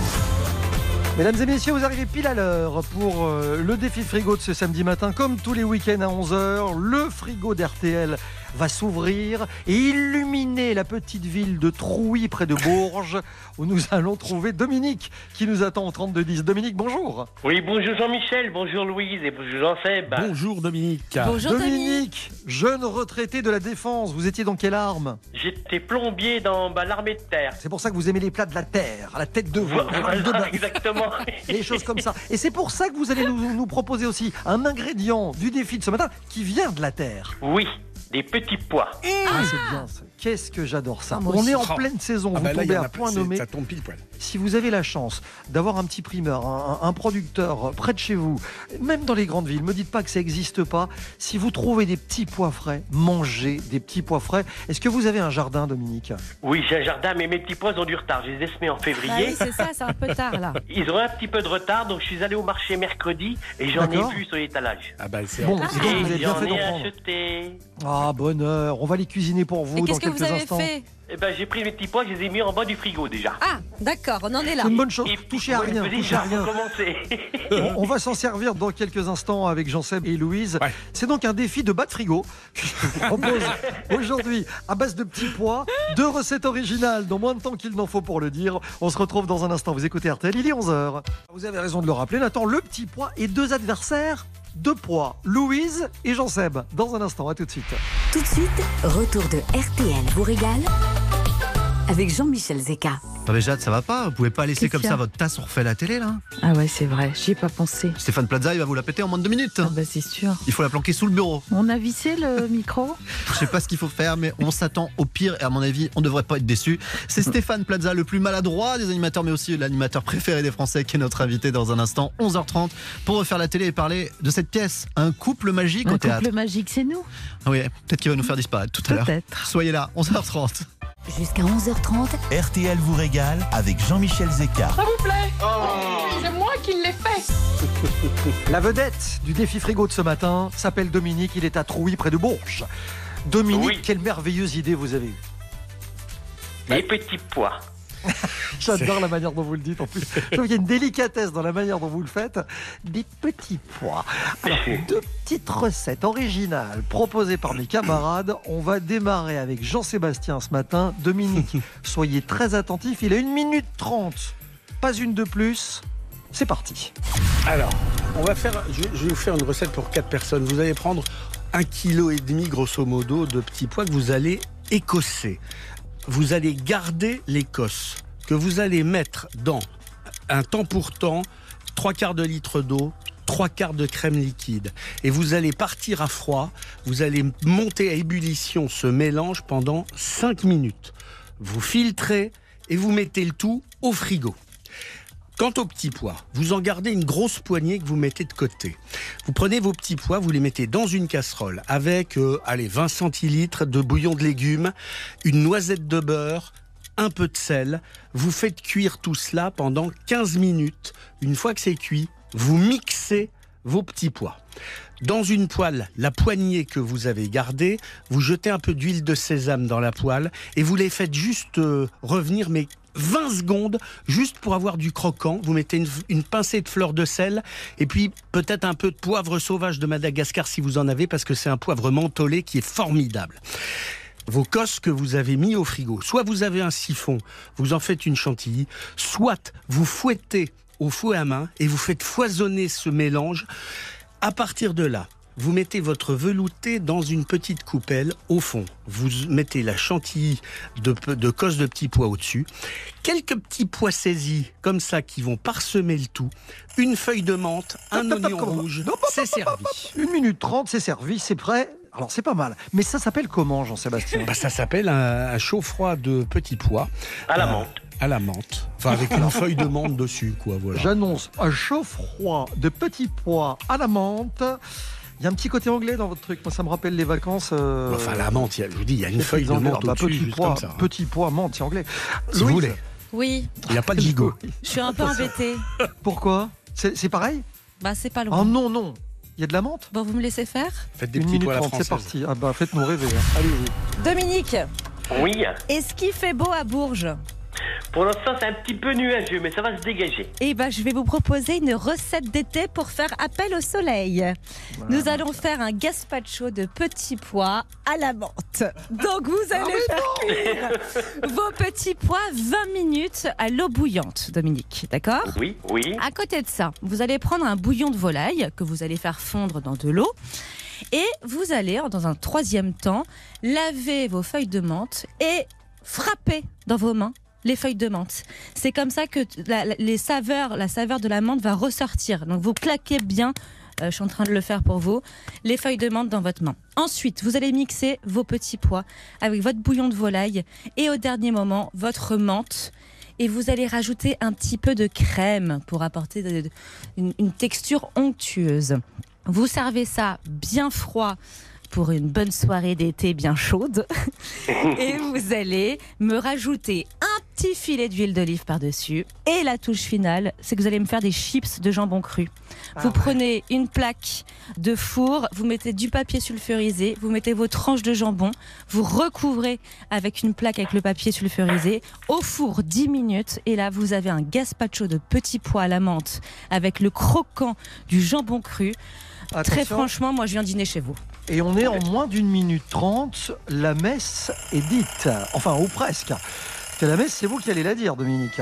Mesdames et messieurs, vous arrivez pile à l'heure pour euh, le défi frigo de ce samedi matin. Comme tous les week-ends à 11h, le frigo d'RTL va s'ouvrir et illuminer la petite ville de Trouy près de Bourges où nous allons trouver Dominique qui nous attend au 3210. Dominique, bonjour. Oui, bonjour Jean-Michel, bonjour Louise et bonjour Jean-Seb. Bonjour Dominique. Dominique, jeune retraité de la Défense, vous étiez dans quelle arme? J'étais plombier dans bah, l'armée de terre. C'est pour ça que vous aimez les plats de la terre, à la tête de veau, Voilà, de exactement. et des choses comme ça. Et c'est pour ça que vous allez nous, nous proposer aussi un ingrédient du défi de ce matin qui vient de la terre. Oui, des petits pois. Ah, c'est bien ça. Qu'est-ce que j'adore ça. Ah, On est en Oh. pleine saison, Ah vous bah là, il y tombez à a point nommé. Ça tombe pile poil. Si vous avez la chance d'avoir un petit primeur, un, un producteur près de chez vous, même dans les grandes villes, me dites pas que ça n'existe pas. Si vous trouvez des petits pois frais, mangez des petits pois frais. Est-ce que vous avez un jardin, Dominique? Oui, j'ai un jardin, mais mes petits pois ont du retard. Je les ai semés en Ah février. oui, c'est ça, c'est un peu tard là. Ils ont un petit peu de retard, donc je suis allé au marché mercredi et j'en ai vu sur l'étalage. Ah bah c'est Bon, c'est donc vous avez Et bien j'en fait d'en ai prendre. acheté. Ah, bonheur. On va les cuisiner pour vous Et dans qu'est-ce que quelques vous avez instants. fait Eh ben, j'ai pris mes petits pois, je les ai mis en bas du frigo déjà. Ah, d'accord, on en est là. C'est une bonne chose. Et- Touchez à rien. Touchez à rien. On, on va s'en servir dans quelques instants avec Jean-Seb et Louise. C'est donc un défi de bas de frigo que je vous propose aujourd'hui à base de petits pois, deux recettes originales dans moins de temps qu'il n'en faut pour le dire. On se retrouve dans un instant. Vous écoutez RTL, il est 11h. Vous avez raison de le rappeler, Nathan, le petit pois et deux adversaires de poids, Louise et Jean-Seb. Dans un instant, à tout de suite. Tout de suite, retour de RTL vous régale avec Jean-Michel Zeka. Non mais Jade, ça va pas Vous pouvez pas laisser comme ça votre tasse, on refait la télé là Ah ouais, c'est vrai, j'y ai pas pensé. Stéphane Plaza, il va vous la péter en moins de deux minutes. Ah bah c'est sûr. Il faut la planquer sous le bureau. On a vissé le micro Je sais pas ce qu'il faut faire, mais on s'attend au pire et à mon avis, on devrait pas être déçu. C'est Stéphane Plaza, le plus maladroit des animateurs, mais aussi l'animateur préféré des Français, qui est notre invité dans un instant, 11h30, pour refaire la télé et parler de cette pièce, un couple magique Un au théâtre. couple magique, c'est nous. Oui, peut-être qu'il va nous faire disparaître tout à l'heure. Peut-être. Soyez là, 11h30. Jusqu'à 11h30, RTL vous régale avec Jean-Michel Zeka. Ça vous plaît? C'est moi qui l'ai fait La vedette du défi frigo de ce matin s'appelle Dominique. Il est à Trouy, près de Bourges. Dominique, Oui. quelle merveilleuse idée vous avez eue. Les petits pois. J'adore la manière dont vous le dites en plus. Je trouve qu'il y a une délicatesse dans la manière dont vous le faites. Des petits pois. Alors, deux petites recettes originales proposées par mes camarades. On va démarrer avec Jean-Sébastien ce matin. Dominique, soyez très attentifs. Il a une minute trente. Pas une de plus. C'est parti. Alors, on va faire, je, vais vous faire une recette pour 4 personnes. Vous allez prendre un kilo et demi, grosso modo, de petits pois que vous allez écosser. Vous allez garder l'écosse que vous allez mettre dans un temps pour temps, trois quarts de litre d'eau, trois quarts de crème liquide. Et vous allez partir à froid. Vous allez monter à ébullition ce mélange pendant 5 minutes. Vous filtrez et vous mettez le tout au frigo. Quant aux petits pois, vous en gardez une grosse poignée que vous mettez de côté. Vous prenez vos petits pois, vous les mettez dans une casserole avec, euh, allez, 20 centilitres de bouillon de légumes, une noisette de beurre, un peu de sel. Vous faites cuire tout cela pendant 15 minutes. Une fois que c'est cuit, vous mixez vos petits pois. Dans une poêle, la poignée que vous avez gardée, vous jetez un peu d'huile de sésame dans la poêle et vous les faites juste euh, revenir, mais 20 secondes, juste pour avoir du croquant. Vous mettez une, pincée de fleur de sel et puis peut-être un peu de poivre sauvage de Madagascar si vous en avez, parce que c'est un poivre mentholé qui est formidable vos cosses que vous avez mis au frigo. Soit vous avez un siphon, vous en faites une chantilly, soit vous fouettez au fouet à main et vous faites foisonner ce mélange. À partir de là, vous mettez votre velouté dans une petite coupelle au fond. Vous mettez la chantilly de, de cosse de petits pois au-dessus. Quelques petits pois saisis comme ça qui vont parsemer le tout. Une feuille de menthe, un oignon rouge. C'est servi. Une minute trente, c'est servi, c'est prêt. Alors c'est pas mal. Mais ça s'appelle comment, Jean-Sébastien? Bah, ça s'appelle un, un chaud-froid de petits pois. À la Euh, menthe. À la menthe. Enfin, avec une feuille de menthe dessus, quoi, voilà. J'annonce un chaud froid de petits pois à la menthe. Il y a un petit côté anglais dans votre truc. Moi, ça me rappelle les vacances. euh, Enfin, la menthe, je vous dis, il y a une les feuille de menthe Ah bah, petit juste pois, comme ça. hein. Petit pois, menthe, c'est anglais. Si vous voulez. Oui, Il n'y a pas de gigot. je suis un peu embêtée. Pourquoi? C'est pareil? Bah, c'est pas loin. Oh non, non. Il y a de la menthe? Bon, vous me laissez faire? Faites des petits pois à la c'est parti. Ah bah, faites-nous rêver. hein. Allez-y. Dominique, Oui. est-ce qu'il fait beau à Bourges? Pour l'instant, c'est un petit peu nuageux, mais ça va se dégager. Eh ben, je vais vous proposer une recette d'été pour faire appel au soleil. Nous allons faire un gazpacho de petits pois à la menthe. Donc, vous allez faire cuire vos petits pois 20 minutes à l'eau bouillante, Dominique. D'accord? Oui, oui. À côté de ça, vous allez prendre un bouillon de volaille que vous allez faire fondre dans de l'eau. Et vous allez, dans un troisième temps, laver vos feuilles de menthe et frapper dans vos mains les feuilles de menthe. C'est comme ça que la, les saveurs, la saveur de la menthe va ressortir. Donc vous claquez bien Euh, je suis en train de le faire pour vous. Les feuilles de menthe dans votre main. Ensuite, vous allez mixer vos petits pois avec votre bouillon de volaille et au dernier moment, votre menthe. Et vous allez rajouter un petit peu de crème pour apporter une texture onctueuse. Vous servez ça bien froid pour une bonne soirée d'été bien chaude. Et vous allez me rajouter un petit filet d'huile d'olive par-dessus. Et la touche finale, c'est que vous allez me faire des chips de jambon cru. vous prenez une plaque de four, vous mettez du papier sulfurisé, vous mettez vos tranches de jambon, vous recouvrez avec une plaque avec le papier sulfurisé, au four 10 minutes, et là vous avez un gazpacho de petits pois à la menthe avec le croquant du jambon cru. Très franchement, moi je viens dîner chez vous. Et on est en moins d'une minute trente. La messe est dite. Enfin, ou presque. Parce que la messe, c'est vous qui allez la dire, Dominique.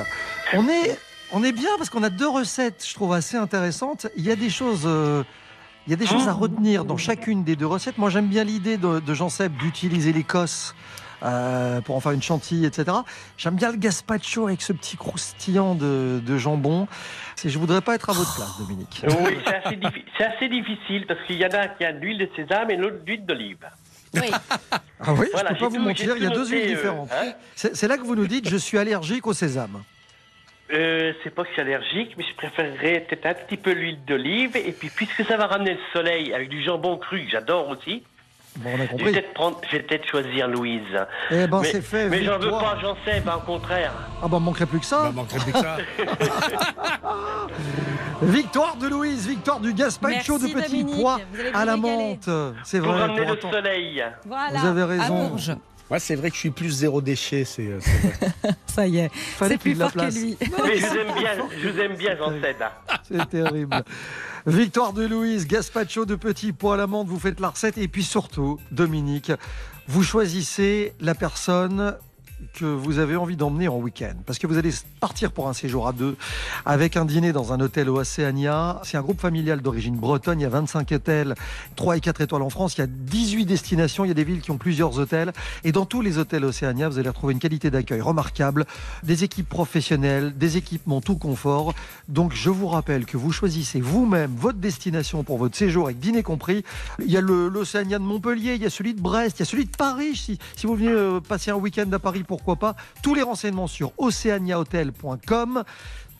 On est, on est bien parce qu'on a deux recettes, je trouve, assez intéressantes. Il y a des choses. euh, il y a des choses à retenir dans chacune des deux recettes. Moi, j'aime bien l'idée de, de Jean Seb d'utiliser l'Écosse euh, pour en faire une chantilly, etc. J'aime bien le gazpacho avec ce petit croustillant de, de jambon. C'est- Je voudrais pas être à votre place, Dominique. Oui, c'est assez, diffi- c'est assez difficile parce qu'il y en a qui a de l'huile de sésame et l'autre d'huile d'olive. Ah oui, Voilà, je peux pas vous tout- mentir, il y a deux huiles euh, différentes. hein. C'est là que vous nous dites je suis allergique au sésame. Euh, c'est pas que je suis allergique, mais je préférerais peut-être un petit peu l'huile d'olive. Et puis, puisque ça va ramener le soleil avec du jambon cru, que j'adore aussi, Bon, on a peut-être prendre, je vais peut-être choisir Louise. Eh ben, mais, c'est fait, Mais j'en veux pas, j'en sais, ben, au contraire. Ah bah manquerait plus que ça. manquerait plus que ça. victoire de Louise, victoire du gazpacho de petits Dominique, pois à la régaler. menthe. C'est Pour vrai. ramener pour le autant- soleil. Voilà. Vous avez à raison. Bourges. Moi, c'est vrai que je suis plus zéro déchet. C'est euh. Ça y est, Fallait c'est plus fort que place. lui. Mais je vous aime bien, je vous aime bien, j'en sais. C'est terrible. Victoire de Louise, gazpacho de petits pois à la menthe, vous faites la recette. Et puis surtout, Dominique, vous choisissez la personne que vous avez envie d'emmener en week-end. Parce que vous allez partir pour un séjour à deux avec un dîner dans un hôtel au Océania. C'est un groupe familial d'origine bretonne. Il y a 25 hôtels, 3 et 4 étoiles en France. Il y a 18 destinations. Il y a des villes qui ont plusieurs hôtels. Et dans tous les hôtels Océania, vous allez retrouver une qualité d'accueil remarquable, des équipes professionnelles, des équipements tout confort. Donc je vous rappelle que vous choisissez vous-même votre destination pour votre séjour avec dîner compris. Il y a l'Océania de Montpellier, il y a celui de Brest, il y a celui de Paris. Si, si vous venez euh, passer un week-end à Paris, pourquoi pas. Tous les renseignements sur oceaniahotel.com.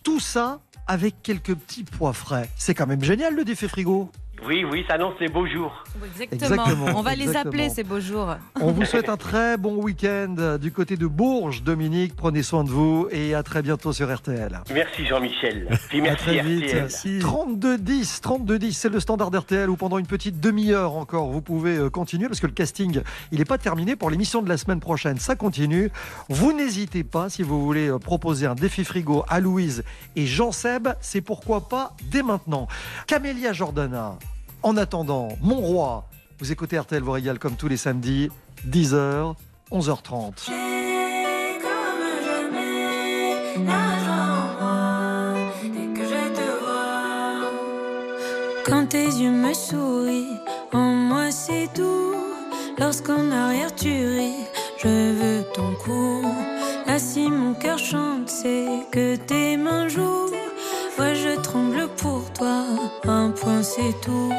Tout ça avec quelques petits pois frais. C'est quand même génial le défi frigo. Oui, oui, ça annonce les beaux jours. Exactement. Exactement, On va les exactement. appeler ces beaux jours. On vous souhaite un très bon week-end euh, du côté de Bourges, Dominique. Prenez soin de vous et à très bientôt sur RTL. Merci Jean-Michel. Puis À merci très vite. RTL. 32 10, 32 10, c'est le standard RTL où pendant une petite demi-heure encore, vous pouvez euh, continuer parce que le casting, il n'est pas terminé pour l'émission de la semaine prochaine. Ça continue. Vous n'hésitez pas si vous voulez euh, proposer un défi frigo à Louise et Jean Seb, c'est pourquoi pas dès maintenant. Camélia Jordana, en attendant, mon roi, vous écoutez RTL vous régale comme tous les samedis, 10h, 11h30. Dès que je te vois, quand tes yeux me sourient, en moi c'est tout. Lorsqu'en arrière tu ris, je veux ton cou. Là si mon cœur chante, c'est que tes mains jouent. Ouais, je tremble un point c'est tout.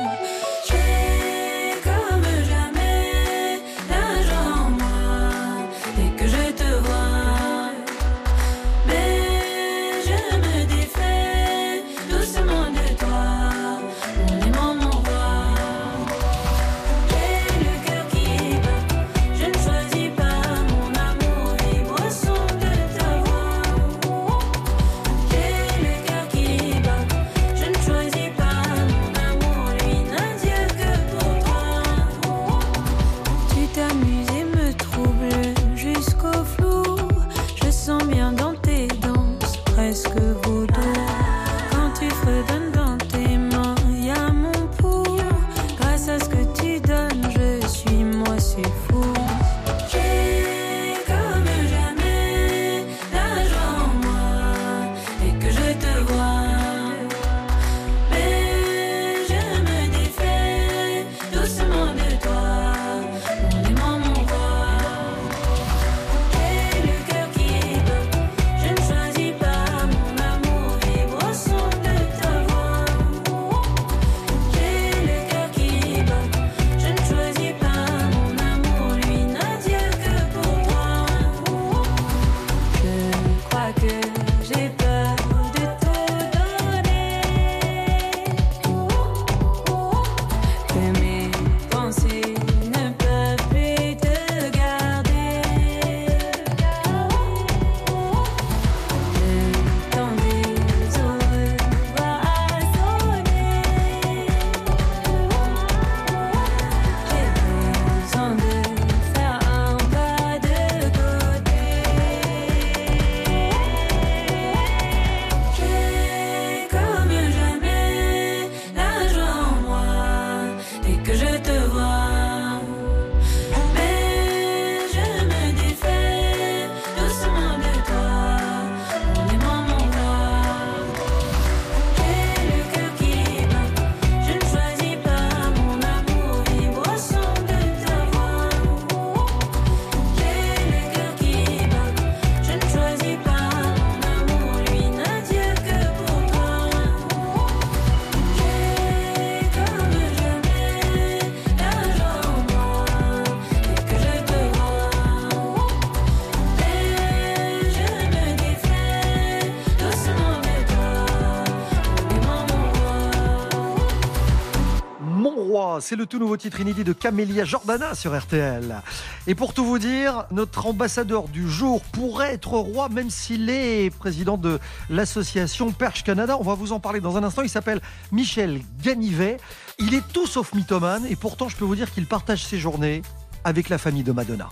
C'est le tout nouveau titre inédit de Camélia Jordana sur RTL. Et pour tout vous dire, notre ambassadeur du jour pourrait être roi, même s'il est président de l'association Perche Canada. On va vous en parler dans un instant. Il s'appelle Michel Ganivet. Il est tout sauf mythomane, et pourtant, je peux vous dire qu'il partage ses journées avec la famille de Madonna.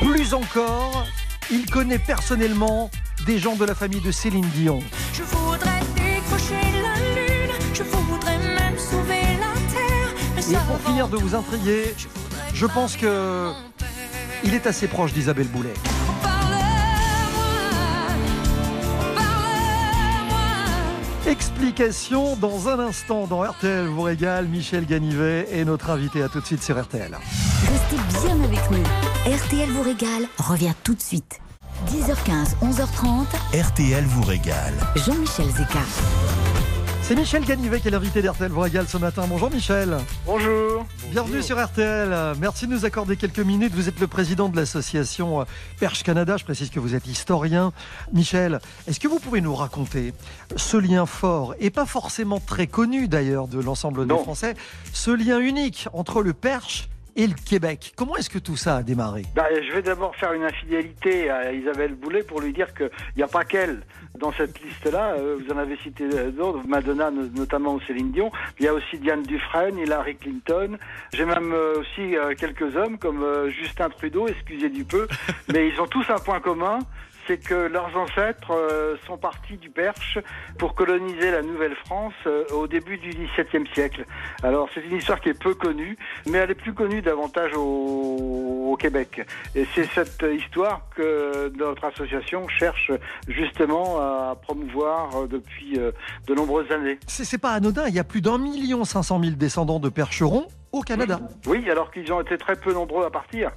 Plus encore, il connaît personnellement des gens de la famille de Céline Dion. Et pour finir de vous intriguer, je pense que il est assez proche d'Isabelle Boulet. Explication dans un instant dans RTL vous régale. Michel Ganivet est notre invité. À tout de suite sur RTL. Restez bien avec nous. RTL vous régale revient tout de suite. 10h15, 11h30. RTL vous régale. Jean-Michel Zeka. C'est Michel Ganivet qui est l'invité d'RTL régale ce matin. Bonjour Michel. Bonjour. Bienvenue sur RTL. Merci de nous accorder quelques minutes. Vous êtes le président de l'association euh, Perche Canada. Je précise que vous êtes historien. Michel, est-ce que vous pouvez nous raconter ce lien fort, et pas forcément très connu d'ailleurs de l'ensemble des. Français, ce lien unique entre le Perche et le Québec Comment est-ce que tout ça a démarré? Bah, je vais d'abord faire une infidélité à Isabelle Boulet pour lui dire qu'il n'y a pas qu'elle dans cette liste-là. Euh, Vous en avez cité d'autres, Madonna no- notamment ou Céline Dion. Il y a aussi Diane Dufresne, Hillary Clinton. J'ai même euh, aussi euh, quelques hommes comme Justin Trudeau, excusez du peu, mais ils ont tous un point commun. C'est que leurs ancêtres euh, sont partis du Perche pour coloniser la Nouvelle-France euh, au début du XVIIe siècle. Alors c'est une histoire qui est peu connue, mais elle est plus connue davantage au, Québec. Et c'est cette histoire que notre association cherche justement à promouvoir euh, depuis de nombreuses années. C'est pas anodin, il y a plus d'un million cinq cent mille descendants de percherons au Canada. Oui, alors qu'ils ont été très peu nombreux à partir.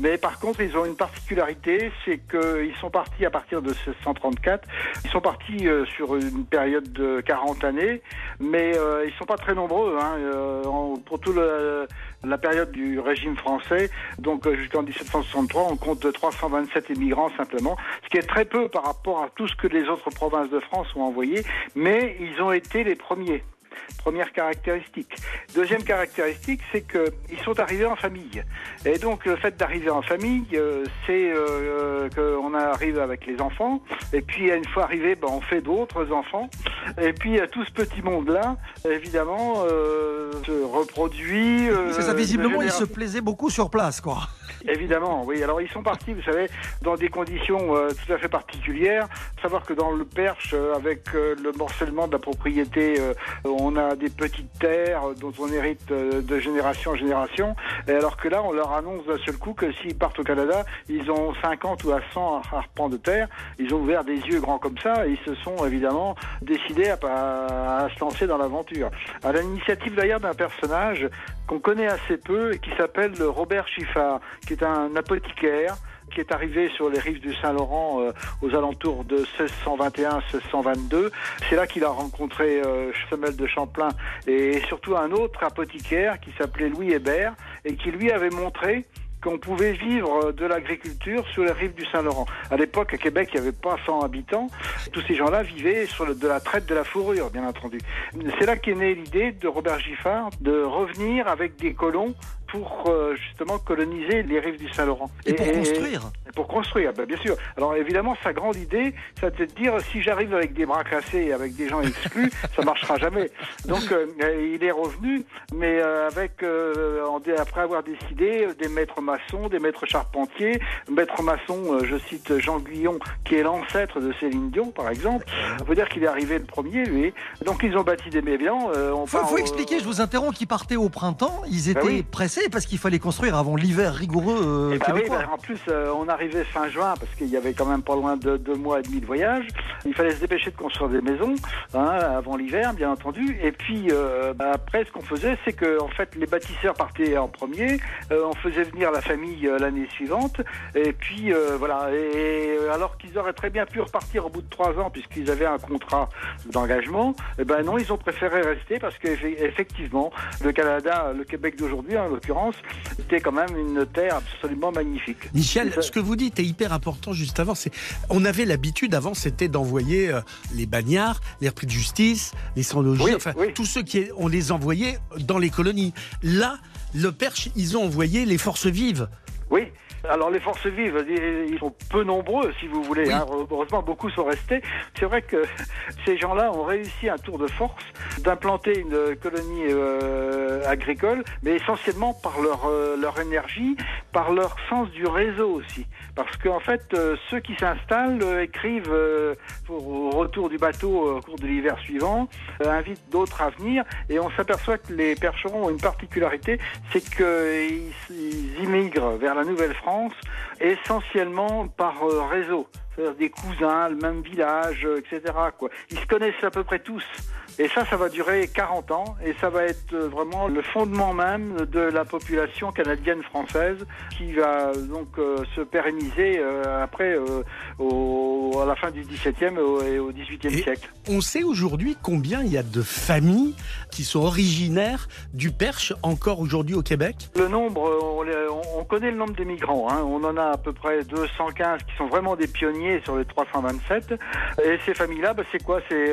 Mais par contre, ils ont une particularité, c'est qu'ils sont partis à partir de 1634. Ils sont partis euh, sur une période de 40 années, mais euh, ils sont pas très nombreux. Hein, euh, pour toute la période du régime français, donc euh, jusqu'en 1763, on compte 327 immigrants simplement, ce qui est très peu par rapport à tout ce que les autres provinces de France ont envoyé, mais ils ont été les premiers. Première caractéristique. Deuxième caractéristique, c'est qu'ils sont arrivés en famille. Et donc le fait d'arriver en famille, euh, c'est euh, qu'on arrive avec les enfants, et puis une fois arrivé, ben, on fait d'autres enfants. Et puis euh, tout ce petit monde-là, évidemment, euh, se reproduit. euh, C'est ça, visiblement, ils se plaisaient beaucoup sur place, quoi. Évidemment, oui. Alors ils sont partis, vous savez, dans des conditions euh, tout à fait particulières. Savoir que dans le Perche, euh, avec euh, le morcellement de la propriété, euh, on a des petites terres dont on hérite euh, de génération en génération. Et alors que là, on leur annonce d'un seul coup que s'ils partent au Canada, ils ont 50 ou à 100 arpents de terre. Ils ont ouvert des yeux grands comme ça et ils se sont évidemment décidés à se lancer dans l'aventure. À l'initiative d'ailleurs d'un personnage qu'on connaît assez peu et qui s'appelle Robert Chiffard, qui est un apothicaire qui est arrivé sur les rives du Saint-Laurent euh, aux alentours de 1621-1622. C'est là qu'il a rencontré euh, Samuel de Champlain et surtout un autre apothicaire qui s'appelait Louis Hébert et qui lui avait montré qu'on pouvait vivre de l'agriculture sur les rives du Saint-Laurent. À l'époque, à Québec, il n'y avait pas 100 habitants. Tous ces gens-là vivaient sur de la traite de la fourrure, bien entendu. C'est là qu'est née l'idée de Robert Giffard de revenir avec des colons pour euh, justement coloniser les rives du Saint-Laurent. Et pour construire. et Pour construire, ben, bien sûr. Alors évidemment, sa grande idée, c'est de dire si j'arrive avec des bras cassés et avec des gens exclus, ça marchera jamais. Donc euh, il est revenu, mais euh, avec après avoir décidé des maîtres maçons, des maîtres charpentiers, maître maçon, je cite Jean Guillon, qui est l'ancêtre de Céline Dion, par exemple. On peut dire qu'il est arrivé le premier, lui. Donc ils ont bâti des mébians. on Faut, faut au- expliquer, je vous interromps, qu'ils partaient au printemps, ils étaient Bah oui. Parce qu'il fallait construire avant l'hiver rigoureux euh, Eh ben oui, québécois. ben, en plus, euh, on arrivait fin juin parce qu'il y avait quand même pas loin de deux mois et demi de voyage. Il fallait se dépêcher de construire des maisons hein, avant l'hiver, bien entendu. Et puis euh, bah, après, ce qu'on faisait, c'est que en fait, les bâtisseurs partaient en premier. Euh, on faisait venir la famille euh, l'année suivante. Et puis euh, voilà. Et, alors qu'ils auraient très bien pu repartir au bout de trois ans puisqu'ils avaient un contrat d'engagement, eh ben non, ils ont préféré rester parce qu'effectivement, le Canada, le Québec d'aujourd'hui, en l'occurrence, était quand même une terre absolument magnifique. Michel, ce que vous dites est hyper important juste avant. C'est, on avait l'habitude avant, c'était d'envoyer euh, les bagnards, les repris de justice, les sans-logis, Oui, enfin, oui. tous ceux qui, on les envoyait dans les colonies. Là, le Perche, ils ont envoyé les forces vives. Oui. Alors les forces vives, ils sont peu nombreux, si vous voulez. hein. Heureusement, beaucoup sont restés. C'est vrai que ces gens-là ont réussi un tour de force d'implanter une colonie euh, agricole, mais essentiellement par leur euh, leur énergie, par leur sens du réseau aussi. Parce qu'en fait, euh, ceux qui s'installent euh, écrivent euh, au retour du bateau au cours de l'hiver suivant, invitent d'autres à venir, et on s'aperçoit que les percherons ont une particularité, c'est qu'ils ils immigrent vers la Nouvelle-France essentiellement par euh, réseau. C'est-à-dire des cousins, le même village, euh, etc. Ils se connaissent à peu près tous. Et ça, ça va durer 40 ans et ça va être euh, vraiment le fondement même de la population canadienne-française qui va donc euh, se pérenniser euh, après euh, au, à la fin du XVIIe et au, et au XVIIIe siècle. On sait aujourd'hui combien il y a de familles qui sont originaires du Perche encore aujourd'hui au Québec? Le nombre, on, connaît le nombre de migrants. hein. On en a à peu près 215 qui sont vraiment des pionniers sur les 327. Et ces familles-là, bah, c'est quoi? C'est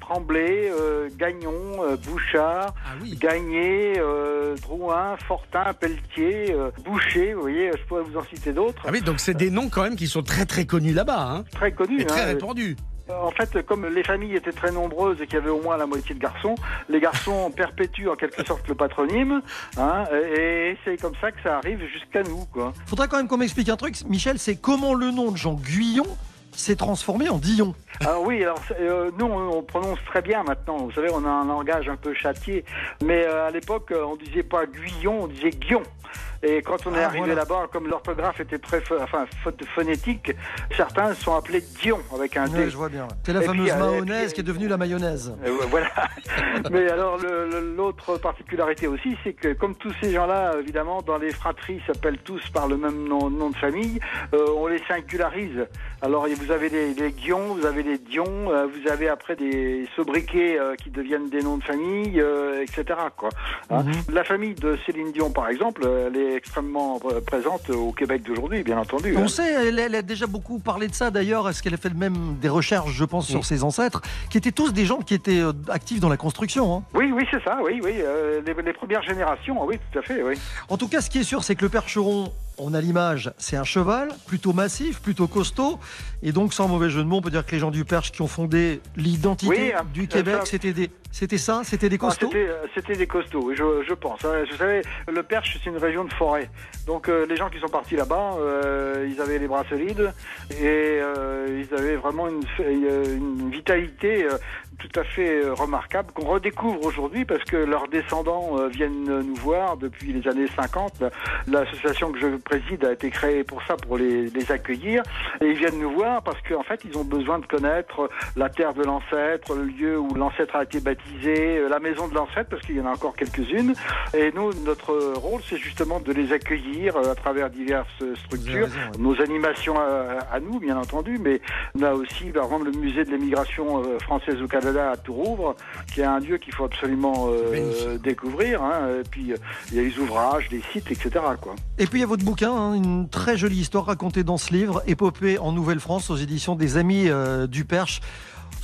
Tremblay, euh, Gagnon, euh, Bouchard, Gagné, euh, Drouin, Fortin, Pelletier, euh, Boucher. Vous voyez, je pourrais vous en citer d'autres. Ah oui, donc c'est des noms quand même qui sont très très connus là-bas. Hein. Très connus. Et très hein. répandus. En fait, comme les familles étaient très nombreuses et qu'il y avait au moins la moitié de garçons, les garçons perpétuent en quelque sorte le patronyme, hein, et c'est comme ça que ça arrive jusqu'à nous, quoi. Faudrait quand même qu'on m'explique un truc, Michel, c'est comment le nom de Jean Guyon s'est transformé en Dillon. Alors oui, alors euh, nous on, on prononce très bien maintenant. Vous savez, on a un langage un peu châtié, mais euh, à l'époque euh, on disait pas Guyon, on disait Guion. Et quand on est Ah, arrivé voilà. là-bas, comme l'orthographe était très, enfin, phonétique, certains sont appelés Dion avec un Ouais, D. je vois bien. C'est la Et fameuse euh, mayonnaise qui est devenue la mayonnaise. euh, voilà. Mais alors, l'autre particularité aussi, c'est que comme tous ces gens-là, évidemment, dans les fratries s'appellent tous par le même nom, nom de famille, euh, on les singularise. Alors, vous avez les, les Guions, vous avez les Dion, euh, vous avez après des sobriquets qui deviennent des noms de famille, etc. Quoi. Hein. La famille de Céline Dion, par exemple, elle est extrêmement euh, présente au Québec d'aujourd'hui, bien entendu. On hein. sait, elle, elle a déjà beaucoup parlé de ça d'ailleurs. Est-ce qu'elle a fait même des recherches, je pense, sur ses ancêtres, qui étaient tous des gens qui étaient euh, actifs dans la construction. hein. Oui, oui, c'est ça, oui, oui. euh, les, les premières générations, oui, tout à fait, oui. En tout cas, ce qui est sûr, c'est que le percheron, on a l'image, c'est un cheval, plutôt massif, plutôt costaud. Et donc, sans mauvais jeu de mots, on peut dire que les gens du perche qui ont fondé l'identité Oui, un- du Québec, c'était des, c'était ça, c'était des costauds. C'était euh, c'était des costauds, je, je pense. hein. Vous savez, le Perche, c'est une région de forêt. Donc euh, les gens qui sont partis là-bas, euh, ils avaient les bras solides et euh, ils avaient vraiment une, une vitalité tout à fait euh, remarquable qu'on redécouvre aujourd'hui parce que leurs descendants euh, viennent nous voir depuis les années 50. L'association que je préside a été créée pour ça, pour les, les accueillir. Et ils viennent nous voir parce qu'en fait, ils ont besoin de connaître la terre de l'ancêtre, le lieu où l'ancêtre a été baptisé, euh, la maison de l'ancêtre, parce qu'il y en a encore quelques-unes. Et nous, notre rôle, c'est justement de les accueillir à travers diverses structures, nos animations à, à nous, bien entendu, mais on a aussi, par exemple, le musée de l'émigration française au Canada à Tourouvre, qui est un lieu qu'il faut absolument euh, découvrir. hein. Et puis, euh, il y a les ouvrages, les sites, etc. Quoi. Et puis il y a votre bouquin, hein, une très jolie histoire racontée dans ce livre, Épopée en Nouvelle-France aux éditions des Amis euh, du Perche.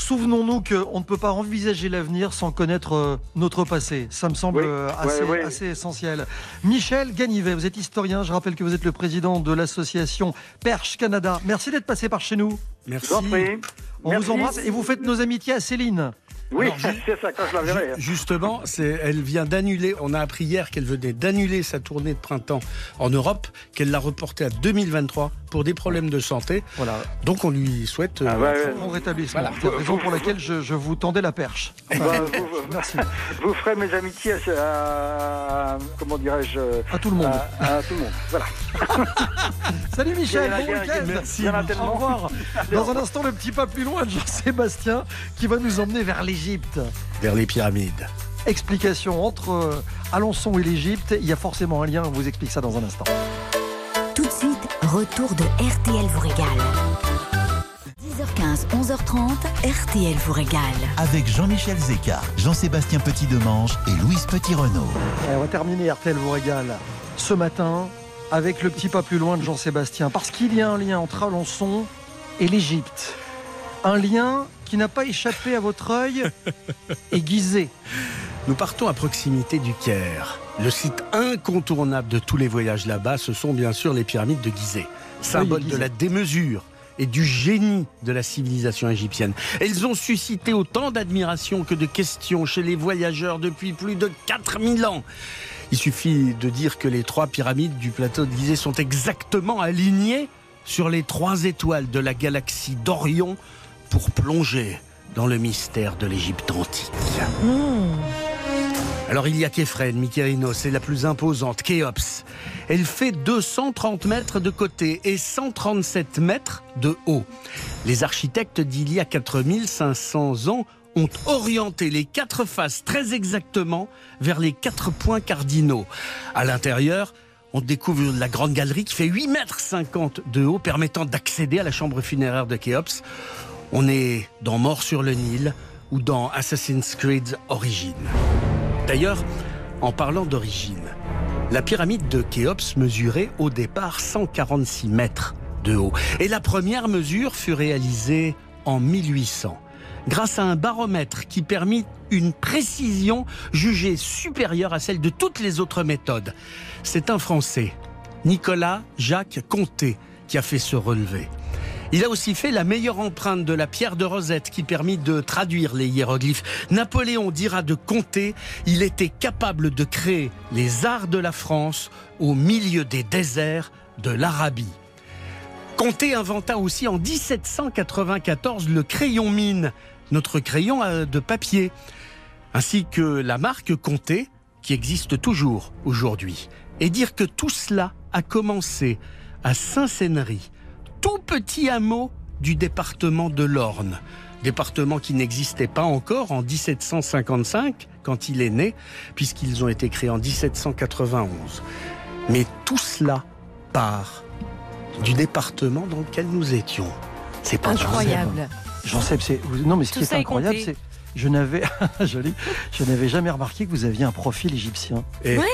Souvenons-nous qu'on ne peut pas envisager l'avenir sans connaître euh, notre passé. Ça me semble Oui, euh, ouais, assez, ouais. assez essentiel. Michel Ganivet, vous êtes historien. Je rappelle que vous êtes le président de l'association Perche Canada. Merci d'être passé par chez nous. Merci. On Merci. vous embrasse et vous faites nos amitiés à Céline. Oui, c'est ça, quand je la verrai. Ju- Justement, elle vient d'annuler, on a appris hier qu'elle venait d'annuler sa tournée de printemps en Europe, qu'elle l'a reportée à 2023 pour des problèmes de santé. Voilà. Donc on lui souhaite... Ah euh, ouais. Bon rétablissement. Voilà. C'est la raison pour laquelle je, je vous tendais la perche. Bah, vous, Merci. vous ferez mes amitiés à, à- comment dirais-je À tout le monde. à, à tout le monde. Voilà. Salut Michel, bon week-end. Merci. Au revoir. Dans un instant, le petit pas plus loin de Jean-Sébastien qui va nous emmener vers l'Égypte. vers les pyramides. Explication entre euh, Alençon et l'Égypte. Il y a forcément un lien. On vous explique ça dans un instant. Retour de RTL vous régale. 10h15, 11h30, RTL vous régale. Avec Jean-Michel Zeka, Jean-Sébastien Petit-Demange et Louise Petit-Renault. Et on va terminer RTL vous régale ce matin avec le petit pas plus loin de Jean-Sébastien. Parce qu'il y a un lien entre Alençon et l'Égypte. Un lien qui n'a pas échappé à votre œil et Gizeh. Nous partons à proximité du Caire. Le site incontournable de tous les voyages là-bas, ce sont bien sûr les pyramides de Gizeh, symbole de la démesure et du génie de la civilisation égyptienne. Elles ont suscité autant d'admiration que de questions chez les voyageurs depuis plus de 4000 ans. Il suffit de dire que les trois pyramides du plateau de Gizeh sont exactement alignées sur les trois étoiles de la galaxie d'Orion pour plonger dans le mystère de l'Égypte antique. Alors il y a Képhren, Mykérinos, c'est la plus imposante, Khéops. Elle fait 230 mètres de côté et 137 mètres de haut. Les architectes d'il y a 4500 ans ont orienté les quatre faces très exactement vers les quatre points cardinaux. À l'intérieur, on découvre la grande galerie qui fait 8 mètres 50 de haut, permettant d'accéder à la chambre funéraire de Khéops. On est dans Mort sur le Nil ou dans Assassin's Creed Origins. D'ailleurs, en parlant d'origine, la pyramide de Khéops mesurait au départ 146 mètres de haut. Et la première mesure fut réalisée en 1800, grâce à un baromètre qui permit une précision jugée supérieure à celle de toutes les autres méthodes. C'est un Français, Nicolas Jacques Comté, qui a fait ce relevé. Il a aussi fait la meilleure empreinte de la pierre de Rosette qui permit de traduire les hiéroglyphes. Napoléon dira de Comté, il était capable de créer les arts de la France au milieu des déserts de l'Arabie. Comté inventa aussi en 1794 le crayon mine, notre crayon euh, de papier, ainsi que la marque Comté, qui existe toujours aujourd'hui. Et dire que tout cela a commencé à Saint-Sénery, tout petit hameau du département de l'Orne. Département qui n'existait pas encore en 1755 quand il est né, puisqu'ils ont été créés en 1791. Mais tout cela part du département dans lequel nous étions. C'est pas Incroyable. J'en sais, c'est non mais ce Tout qui est incroyable, c'est je n'avais joli, je n'avais jamais remarqué que vous aviez un profil égyptien. Et- Oui.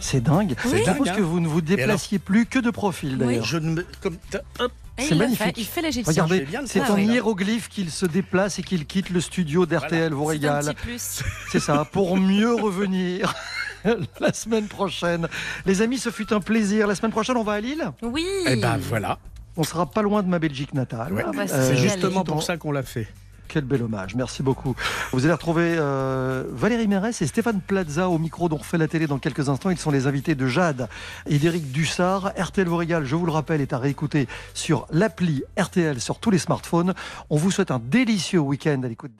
C'est dingue. Je dingue, propose hein. que vous ne vous déplaciez plus que de profil d'ailleurs. Je ne me- comme- hop. Et C'est magnifique. fait, il fait l'égyptien. Regardez, c'est en hiéroglyphe qu'il se déplace et qu'il quitte le studio d'RTL vous régale. petit plus. C'est ça, pour mieux revenir la semaine prochaine. Les amis, ce fut un plaisir. La semaine prochaine, on va à Lille Oui. Eh ben voilà. On sera pas loin de ma Belgique natale. Ouais. Ah bah, Euh, C'est justement pour ça qu'on l'a fait. Quel bel hommage, merci beaucoup. Vous allez retrouver euh, Valérie Mérès et Stéphane Plaza au micro dont on refait la télé dans quelques instants. Ils sont les invités de Jade et d'Éric Dussard. RTL vous je vous le rappelle, est à réécouter sur l'appli RTL sur tous les smartphones. On vous souhaite un délicieux week-end à l'écoute.